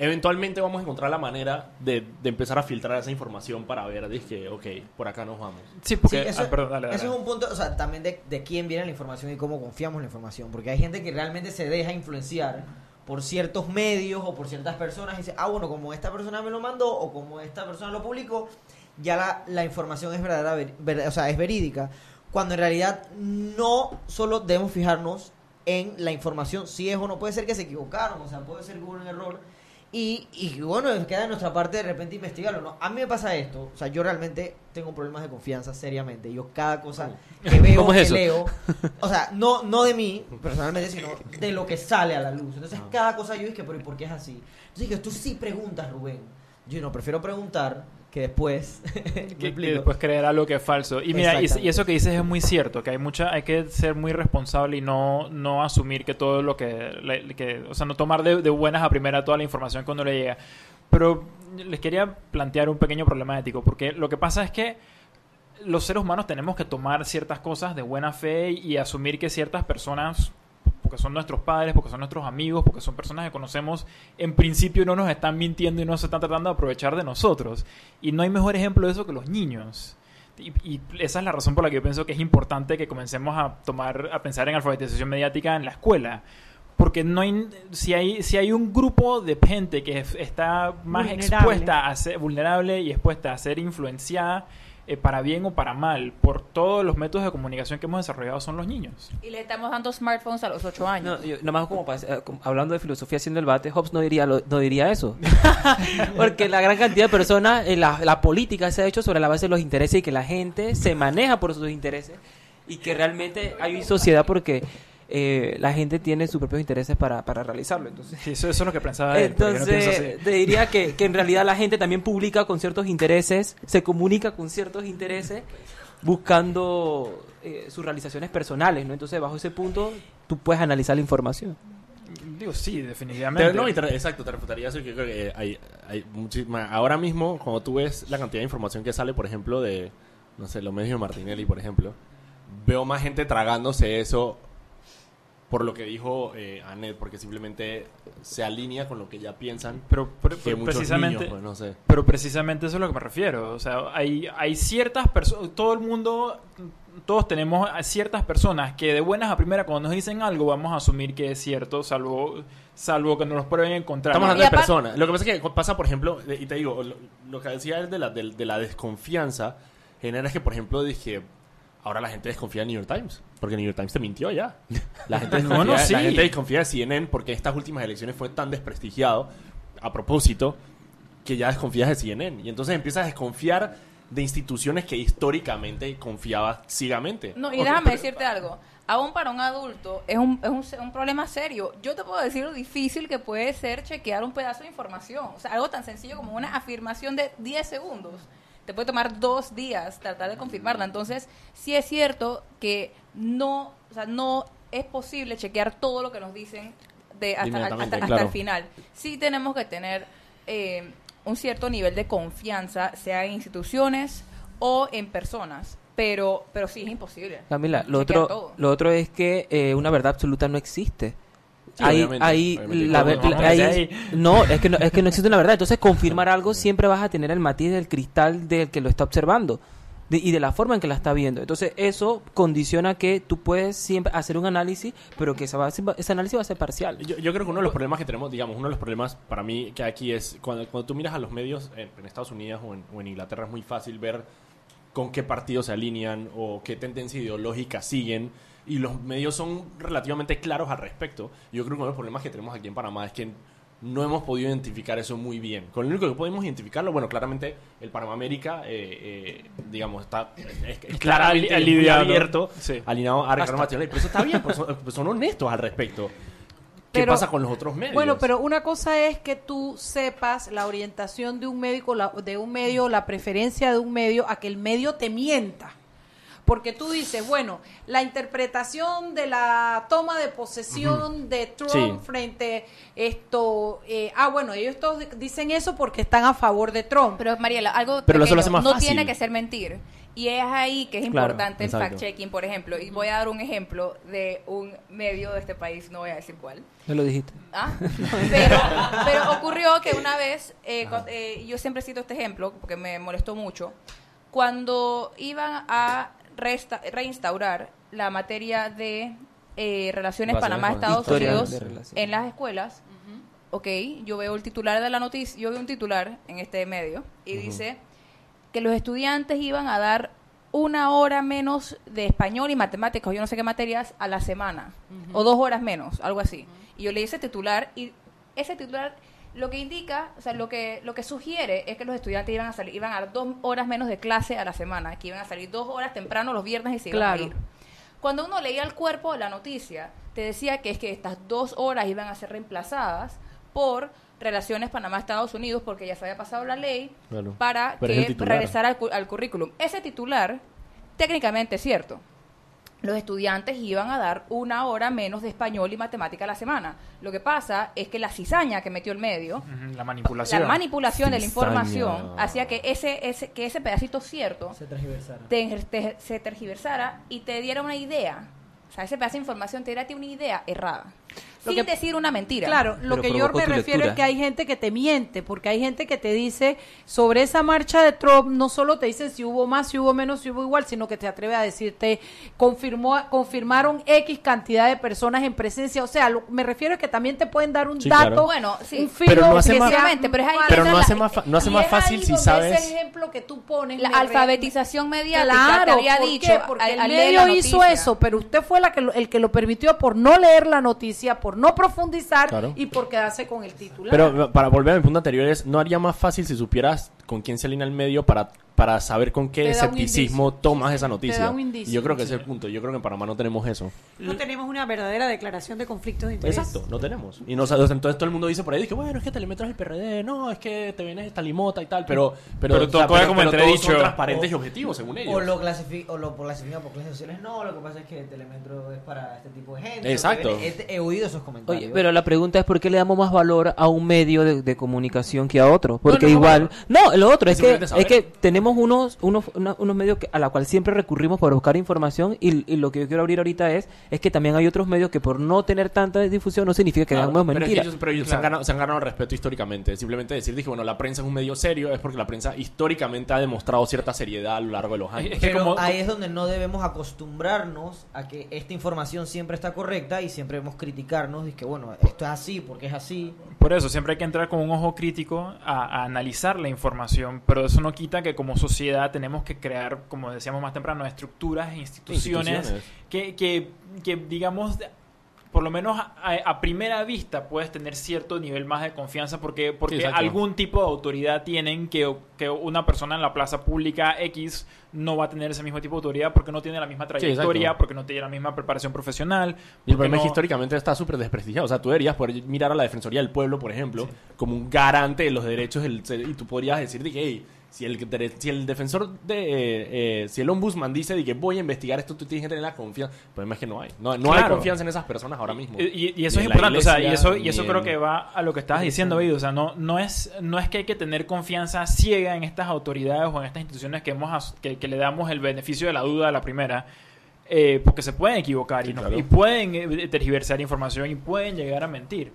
Eventualmente vamos a encontrar la manera de, de empezar a filtrar esa información para ver, dije, ok, por acá nos vamos. Sí, porque... Sí, eso, ah, perdón, dale, dale. eso es un punto, o sea, también de, de quién viene la información y cómo confiamos en la información. Porque hay gente que realmente se deja influenciar por ciertos medios o por ciertas personas y dice, ah, bueno, como esta persona me lo mandó o como esta persona lo publicó, ya la, la información es verdadera, ver- ver- o sea, es verídica. Cuando en realidad no solo debemos fijarnos en la información, si es o no, puede ser que se equivocaron, o sea, puede ser que hubo un error. Y, y bueno, queda de nuestra parte de repente investigarlo, ¿no? A mí me pasa esto, o sea, yo realmente tengo problemas de confianza seriamente. Yo cada cosa que veo, ¿Cómo es que eso? leo, o sea, no, no de mí personalmente, sino de lo que sale a la luz. Entonces, cada cosa yo dije, pero ¿y por qué es así? Entonces dije, tú sí preguntas, Rubén. Yo no, prefiero preguntar que después... ¿me que, después creer algo que es falso. Y mira, y, eso que dices es muy cierto, que hay mucha, hay que ser muy responsable y no, no asumir que todo lo que, le- que o sea, no tomar de, de buenas a primera toda la información cuando le llega. Pero les quería plantear un pequeño problema ético, porque lo que pasa es que los seres humanos tenemos que tomar ciertas cosas de buena fe y asumir que ciertas personas, porque son nuestros padres, porque son nuestros amigos, porque son personas que conocemos, en principio no nos están mintiendo y no se están tratando de aprovechar de nosotros. Y no hay mejor ejemplo de eso que los niños. Y, y esa es la razón por la que yo pienso que es importante que comencemos a tomar, a pensar en alfabetización mediática en la escuela. Porque no hay, si hay, si hay un grupo de gente que es- está más Vulnerable. expuesta a ser vulnerable y expuesta a ser influenciada eh, para bien o para mal por todos los métodos de comunicación que hemos desarrollado son los niños. Y le estamos dando smartphones a los 8 años. No, yo- nomás como, para- eh, como hablando de filosofía haciendo el debate, Hobbes no diría, lo- no diría eso. Porque la gran cantidad de personas, eh, la, la política se ha hecho sobre la base de los intereses y que la gente se maneja por sus intereses y que realmente hay sociedad porque eh, la gente tiene sus propios intereses para, para realizarlo. Entonces, Sí, eso, eso es lo que pensaba él, no entonces, así. te diría que, que en realidad la gente también publica con ciertos intereses, se comunica con ciertos intereses, buscando eh, sus realizaciones personales, ¿no? Entonces, bajo ese punto, tú puedes analizar la información. Digo, sí, definitivamente. No, exacto, te refutaría eso. que creo que hay, hay muchísima. Ahora mismo, cuando tú ves la cantidad de información que sale, por ejemplo, de, no sé, los medios de Martinelli, por ejemplo, veo más gente tragándose eso por lo que dijo eh, Anet, porque simplemente se alinea con lo que ya piensan. Pero, pero- que precisamente, niños, pues, no sé. pero precisamente eso es a lo que me refiero. O sea, hay, hay ciertas personas, todo el mundo, todos tenemos a ciertas personas que de buenas a primeras cuando nos dicen algo vamos a asumir que es cierto, salvo, salvo que nos lo prueben en contrario. Estamos hablando de personas. Lo que pasa es que pasa, por ejemplo, y te digo, lo, lo que decía él de la, de, de la desconfianza, genera es que, por ejemplo, dije, ahora la gente desconfía del New York Times, porque New York Times te mintió ya. La gente No, desconfía, no, sí. la gente desconfía de CNN porque estas últimas elecciones fue tan desprestigiado, a propósito, que ya desconfías de CNN. Y entonces empiezas a desconfiar de instituciones que históricamente confiabas ciegamente. No, y déjame decirte algo. Aún para un adulto es un, es un, un problema serio. Yo te puedo decir lo difícil que puede ser chequear un pedazo de información. O sea, algo tan sencillo como una afirmación de 10 segundos. Te puede tomar dos días tratar de confirmarla. Entonces, sí es cierto que no, o sea, no es posible chequear todo lo que nos dicen de hasta, hasta- hasta claro. el final. Sí tenemos que tener eh, un cierto nivel de confianza, sea en instituciones o en personas. Pero, pero sí es imposible. Camila, lo otro, todo. lo otro es que eh, una verdad absoluta no existe. Sí, obviamente, obviamente. la ahí. no, es que no, es que no existe una verdad. Entonces, confirmar algo siempre vas a tener el matiz del cristal del que lo está observando de- y de la forma en que la está viendo. Entonces, eso condiciona que tú puedes siempre hacer un análisis, pero que ese, va ese análisis va a ser parcial. Yo, yo creo que uno de los problemas que tenemos, digamos, uno de los problemas para mí que aquí es cuando, cuando tú miras a los medios en, en Estados Unidos o en, o en Inglaterra es muy fácil ver con qué partidos se alinean o qué tendencia ideológica siguen y los medios son relativamente claros al respecto. Yo creo que uno de los problemas que tenemos aquí en Panamá es que no hemos podido identificar eso muy bien. Con lo único que podemos identificarlo, bueno, claramente el Panamá América, eh, eh, digamos, está es, es claramente abierto, Sí. alineado a Ricardo Martinelli, pero eso está bien, pues son, pues son honestos al respecto. ¿Qué Pero- pasa con los otros medios? Bueno, pero una cosa es que tú sepas la orientación de un médico, la- de un medio, la preferencia de un medio, a que el medio te mienta. Porque tú dices, bueno, la interpretación de la toma de posesión de Trump Sí. frente esto, eh, ah, bueno, ellos todos dicen eso porque están a favor de Trump. Pero Mariela, algo Pero eso lo pequeño, hace más no fácil. tiene que ser mentir. Y es ahí que es Claro, importante el fact-checking, por ejemplo. Y voy a dar un ejemplo de un medio de este país, no voy a decir cuál. Ya lo dijiste. Ah, pero, pero ocurrió que una vez, eh, eh, yo siempre cito este ejemplo porque me molestó mucho, cuando iban a resta- reinstaurar la materia de eh, relaciones Panamá-Estados Unidos en las escuelas, ok, yo veo el titular de la noticia, yo veo un titular en este medio y dice que los estudiantes iban a dar una hora menos de español y matemáticas, o yo no sé qué materias, a la semana. O dos horas menos, algo así. Y yo leí ese titular y ese titular lo que indica, o sea, lo que, lo que sugiere es que los estudiantes iban a salir, iban a dar dos horas menos de clase a la semana, que iban a salir dos horas temprano los viernes y se iban Claro. a ir. Cuando uno leía el cuerpo de la noticia, te decía que es que estas dos horas iban a ser reemplazadas por relaciones Panamá-Estados Unidos porque ya se había pasado la ley Claro. para Pero que regresara al, al currículum. Ese titular, técnicamente es cierto. Los estudiantes iban a dar una hora menos de español y matemática a la semana. Lo que pasa es que la cizaña que metió el medio, La manipulación. la manipulación de la información, hacía que ese, ese, que ese pedacito cierto Se transversara. te- te- se tergiversara y te diera una idea. O sea, ese pedazo de información te diera a ti una idea errada. Lo sin que- decir una mentira. Claro, lo que yo me refiero lectura. es que hay gente que te miente, porque hay gente que te dice sobre esa marcha de Trump, no solo te dicen si hubo más, si hubo menos, si hubo igual, sino que te atreve a decirte, confirmó, confirmaron X cantidad de personas en presencia. O sea, lo- me refiero a que también te pueden dar un Sí, dato, claro. Bueno, sí. un Pero no hace que más- sea Efectivamente, pero es ahí que Pero entra no la- hace más, no hace más fácil si sabes. Ese ejemplo que tú pones. La alfabetización mediática Claro, te había ¿por dicho qué? porque al- el medio hizo eso, pero usted fue la que lo- el que lo permitió por no leer la noticia, por no profundizar Claro. y por quedarse con el titular. Pero para volver a mi punto anterior es, ¿no haría más fácil si supieras con quién se alinea el medio para, para saber con qué escepticismo tomas Sí, esa sí, noticia? te da un indicio. Yo creo que ese es el punto. Yo creo que en Panamá no tenemos eso. No tenemos una verdadera declaración de conflictos de interés. Exacto, no tenemos. Y no, entonces todo el mundo dice por ahí que bueno, es que Telemetro es el PRD, no, es que te vienes esta limota y tal, pero pero, Pero todo queda como todos entredicho. son transparentes y objetivos según ellos. O lo, clasifi- o lo clasifican por clases sociales. No, lo que pasa es que Telemetro es para este tipo de gente. Exacto. Viene- He, he oído esos comentarios. Oye, pero la pregunta es por qué le damos más valor a un medio de, de comunicación que a otro. Porque no, no, igual... No, lo otro es que, es que tenemos unos, unos, una- unos medios que, a la cual siempre recurrimos para buscar información y, y lo que yo quiero abrir ahorita es, es que también hay otros medios que por no tener tanta difusión no significa que Claro, digamos pero es que mentira. ellos, pero ellos se, han ganado, se han ganado respeto históricamente. Simplemente decir, dije, bueno, la prensa es un medio serio, es porque la prensa históricamente ha demostrado cierta seriedad a lo largo de los años. Es que Pero como- ahí es donde no debemos acostumbrarnos a que esta información siempre está correcta y siempre debemos criticarnos y que bueno, esto es así porque es así. Por eso siempre hay que entrar con un ojo crítico a, a analizar la información, pero eso no quita que como sociedad tenemos que crear, como decíamos más temprano, estructuras e instituciones, Instituciones. Que, que, que, digamos, por lo menos a, a primera vista puedes tener cierto nivel más de confianza porque, porque Sí, algún tipo de autoridad tienen que, que una persona en la plaza pública X no va a tener ese mismo tipo de autoridad porque no tiene la misma trayectoria, porque no tiene la misma preparación profesional. Y el problema es que históricamente está súper desprestigiado. O sea, tú deberías poder mirar a la Defensoría del Pueblo, por ejemplo, como un garante de los derechos del y tú podrías decir de que, hey, si el, si el defensor de... eh, eh, si el ombudsman dice de que voy a investigar esto, tú tienes que tener la confianza. El problema es que no hay. No, no hay Claro. confianza en esas personas ahora mismo. Y, y eso Ni es importante, o sea, y iglesia, eso, y eso creo que va a lo que estabas diciendo, Vido. O sea, no, no, es, no es que hay que tener confianza ciega en estas autoridades o en estas instituciones que, hemos, que, que le damos el beneficio de la duda a la primera. eh, porque se pueden equivocar y, Sí, no- claro. y pueden eh, tergiversar información y pueden llegar a mentir.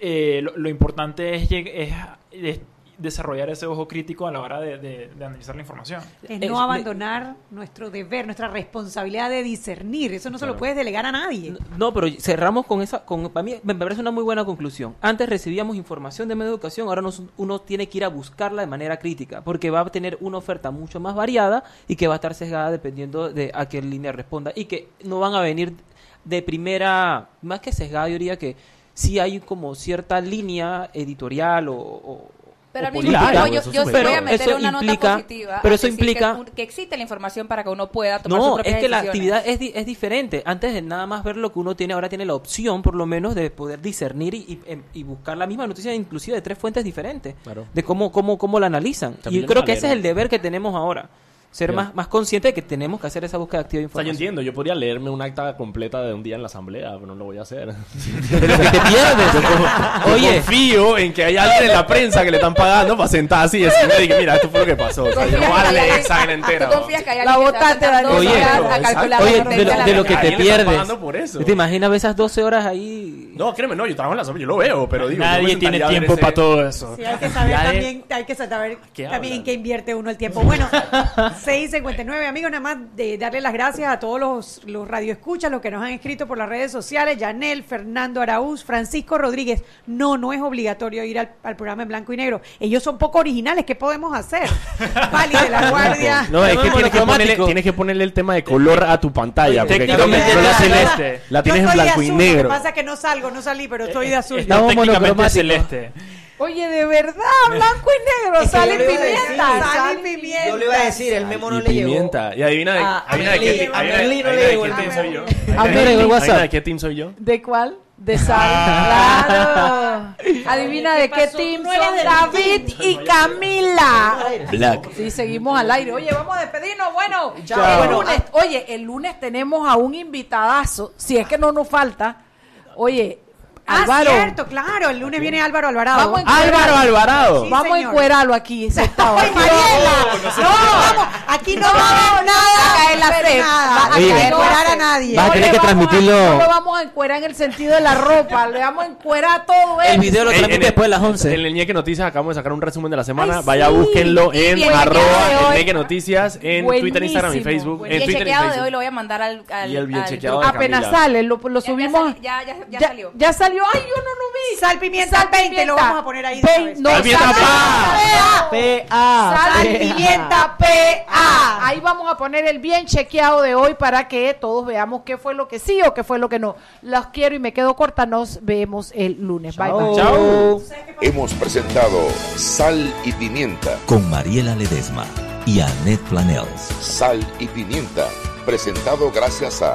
Eh, lo, lo importante es, es- es desarrollar ese ojo crítico a la hora de, de- de analizar la información. Es Es- no abandonar nuestro deber, nuestra responsabilidad de discernir. Eso no se lo puedes delegar a nadie. No, pero cerramos con esa, con, para mí me parece una muy buena conclusión. Antes recibíamos información de medio de educación, ahora nos- uno tiene que ir a buscarla de manera crítica, porque va a tener una oferta mucho más variada y que va a estar sesgada dependiendo de a qué línea responda y que no van a venir de primera, más que sesgada, yo diría que sí hay como cierta línea editorial o... o- Pero al mismo política. tiempo yo, yo sí voy a meter eso una nota implica- positiva. Pero eso que implica... un- que, existe la información para que uno pueda tomar No, propias es que la actividad es, di- es diferente. Antes de nada más ver lo que uno tiene, ahora tiene la opción, por lo menos, de poder discernir y, y- em- y buscar la misma noticia, inclusive de tres fuentes diferentes, Claro. de cómo, cómo, cómo la analizan. También y creo que ese es el deber que tenemos ahora. Ser más, más consciente de que tenemos que hacer esa búsqueda activa de O sea, yo información. entiendo, yo podría leerme un acta completa de un día en la asamblea, pero no lo voy a hacer. De lo que te pierdes. Yo Oye, confío en que hay alguien en la prensa que le están pagando para sentar así y decirme de que mira, esto fue lo que pasó. O sea, yo no voy a leer esa entera. Tú confías que hay La alguien que te va a calcular oye, de lo, de lo que te pierdes. pagando por eso. ¿Te imaginas esas 12 horas ahí? No, créeme, no, yo trabajo en la asamblea, yo lo veo, pero digo, yo Nadie tiene tiempo ese- para todo eso. Sí, hay que saber también, hay que saber ¿Qué también en qué invierte uno el tiempo. Bueno, 6.59, amigos, nada más de darle las gracias a todos los, los radioescuchas, los que nos han escrito por las redes sociales, Yanel, Fernando Araúz, Francisco Rodríguez. No, no es obligatorio ir al, al programa en blanco y negro. Ellos son poco originales, ¿qué podemos hacer? Pali de la Guardia. No, es que tienes que, ponerle, tienes que ponerle el tema de color a tu pantalla. Porque claro, es la tienes- celeste. La Yo tienes en blanco y azul, Lo que negro. pasa es que no salgo, no salí, pero estoy de azul. Estamos monocromáticos. celeste. Oye, de verdad, blanco y negro, Es que sale pimienta, sale pimienta. Yo le iba a decir, el memo no le llegó. pimienta. Y adivina de, Ah, adivina a de Merlí- qué, a adivina- no le de llegó qué el team soy yo. A el WhatsApp. de qué team soy yo. ¿De cuál? De sal, claro. Adivina de qué pasó? team son David y Camila. Black. Sí, seguimos al aire. Oye, vamos a despedirnos. Bueno, el lunes, oye, el lunes tenemos a un invitadazo, si es que no nos falta. Oye, Ah, Álvaro. cierto, claro. El lunes viene Álvaro Alvarado. Vamos a encuerarlo. Álvaro Alvarado. Sí, vamos a señor. encuerarlo aquí sentado. ¡Ay, Mariela! No, vamos, aquí no va a haber nada. caer la nada. Va a caer no encuerar a nadie. Va a No tener le que vamos a- transmitirlo. no lo vamos a encuerar en el sentido de la ropa, le vamos a encuerar todo eso. El video lo En- transmite después de las 11. En el Ñeque Noticias acabamos de sacar un resumen de la semana. Ay, Vaya, sí. búsquenlo en bien arroba chequeado de el hoy. Ñeque Noticias en Twitter, Instagram y Buenísimo, Facebook. En el Twitter y chequeado de Facebook. hoy lo voy a mandar al, al- Y el bien al chequeado grupo. de Apenas Camila. sale, lo, lo Ya- ya subimos. sali- Ya, ya, ya, salió. Ya salió. Ay, yo no lo vi. Sal pimienta Sal 20, lo pimienta. vamos a poner ahí vez. no, Sal pimienta pa. PA. Sal pimienta PA. Ahí vamos a poner el bien chequeado de hoy para que todos veamos qué fue lo que sí o qué fue lo que no. Los quiero y me quedo corta. Nos vemos el lunes. Bye bye. Chao. Hemos presentado Sal y Pimienta. Con Mariela Ledesma y Annette Planels. Sal y Pimienta. Presentado gracias a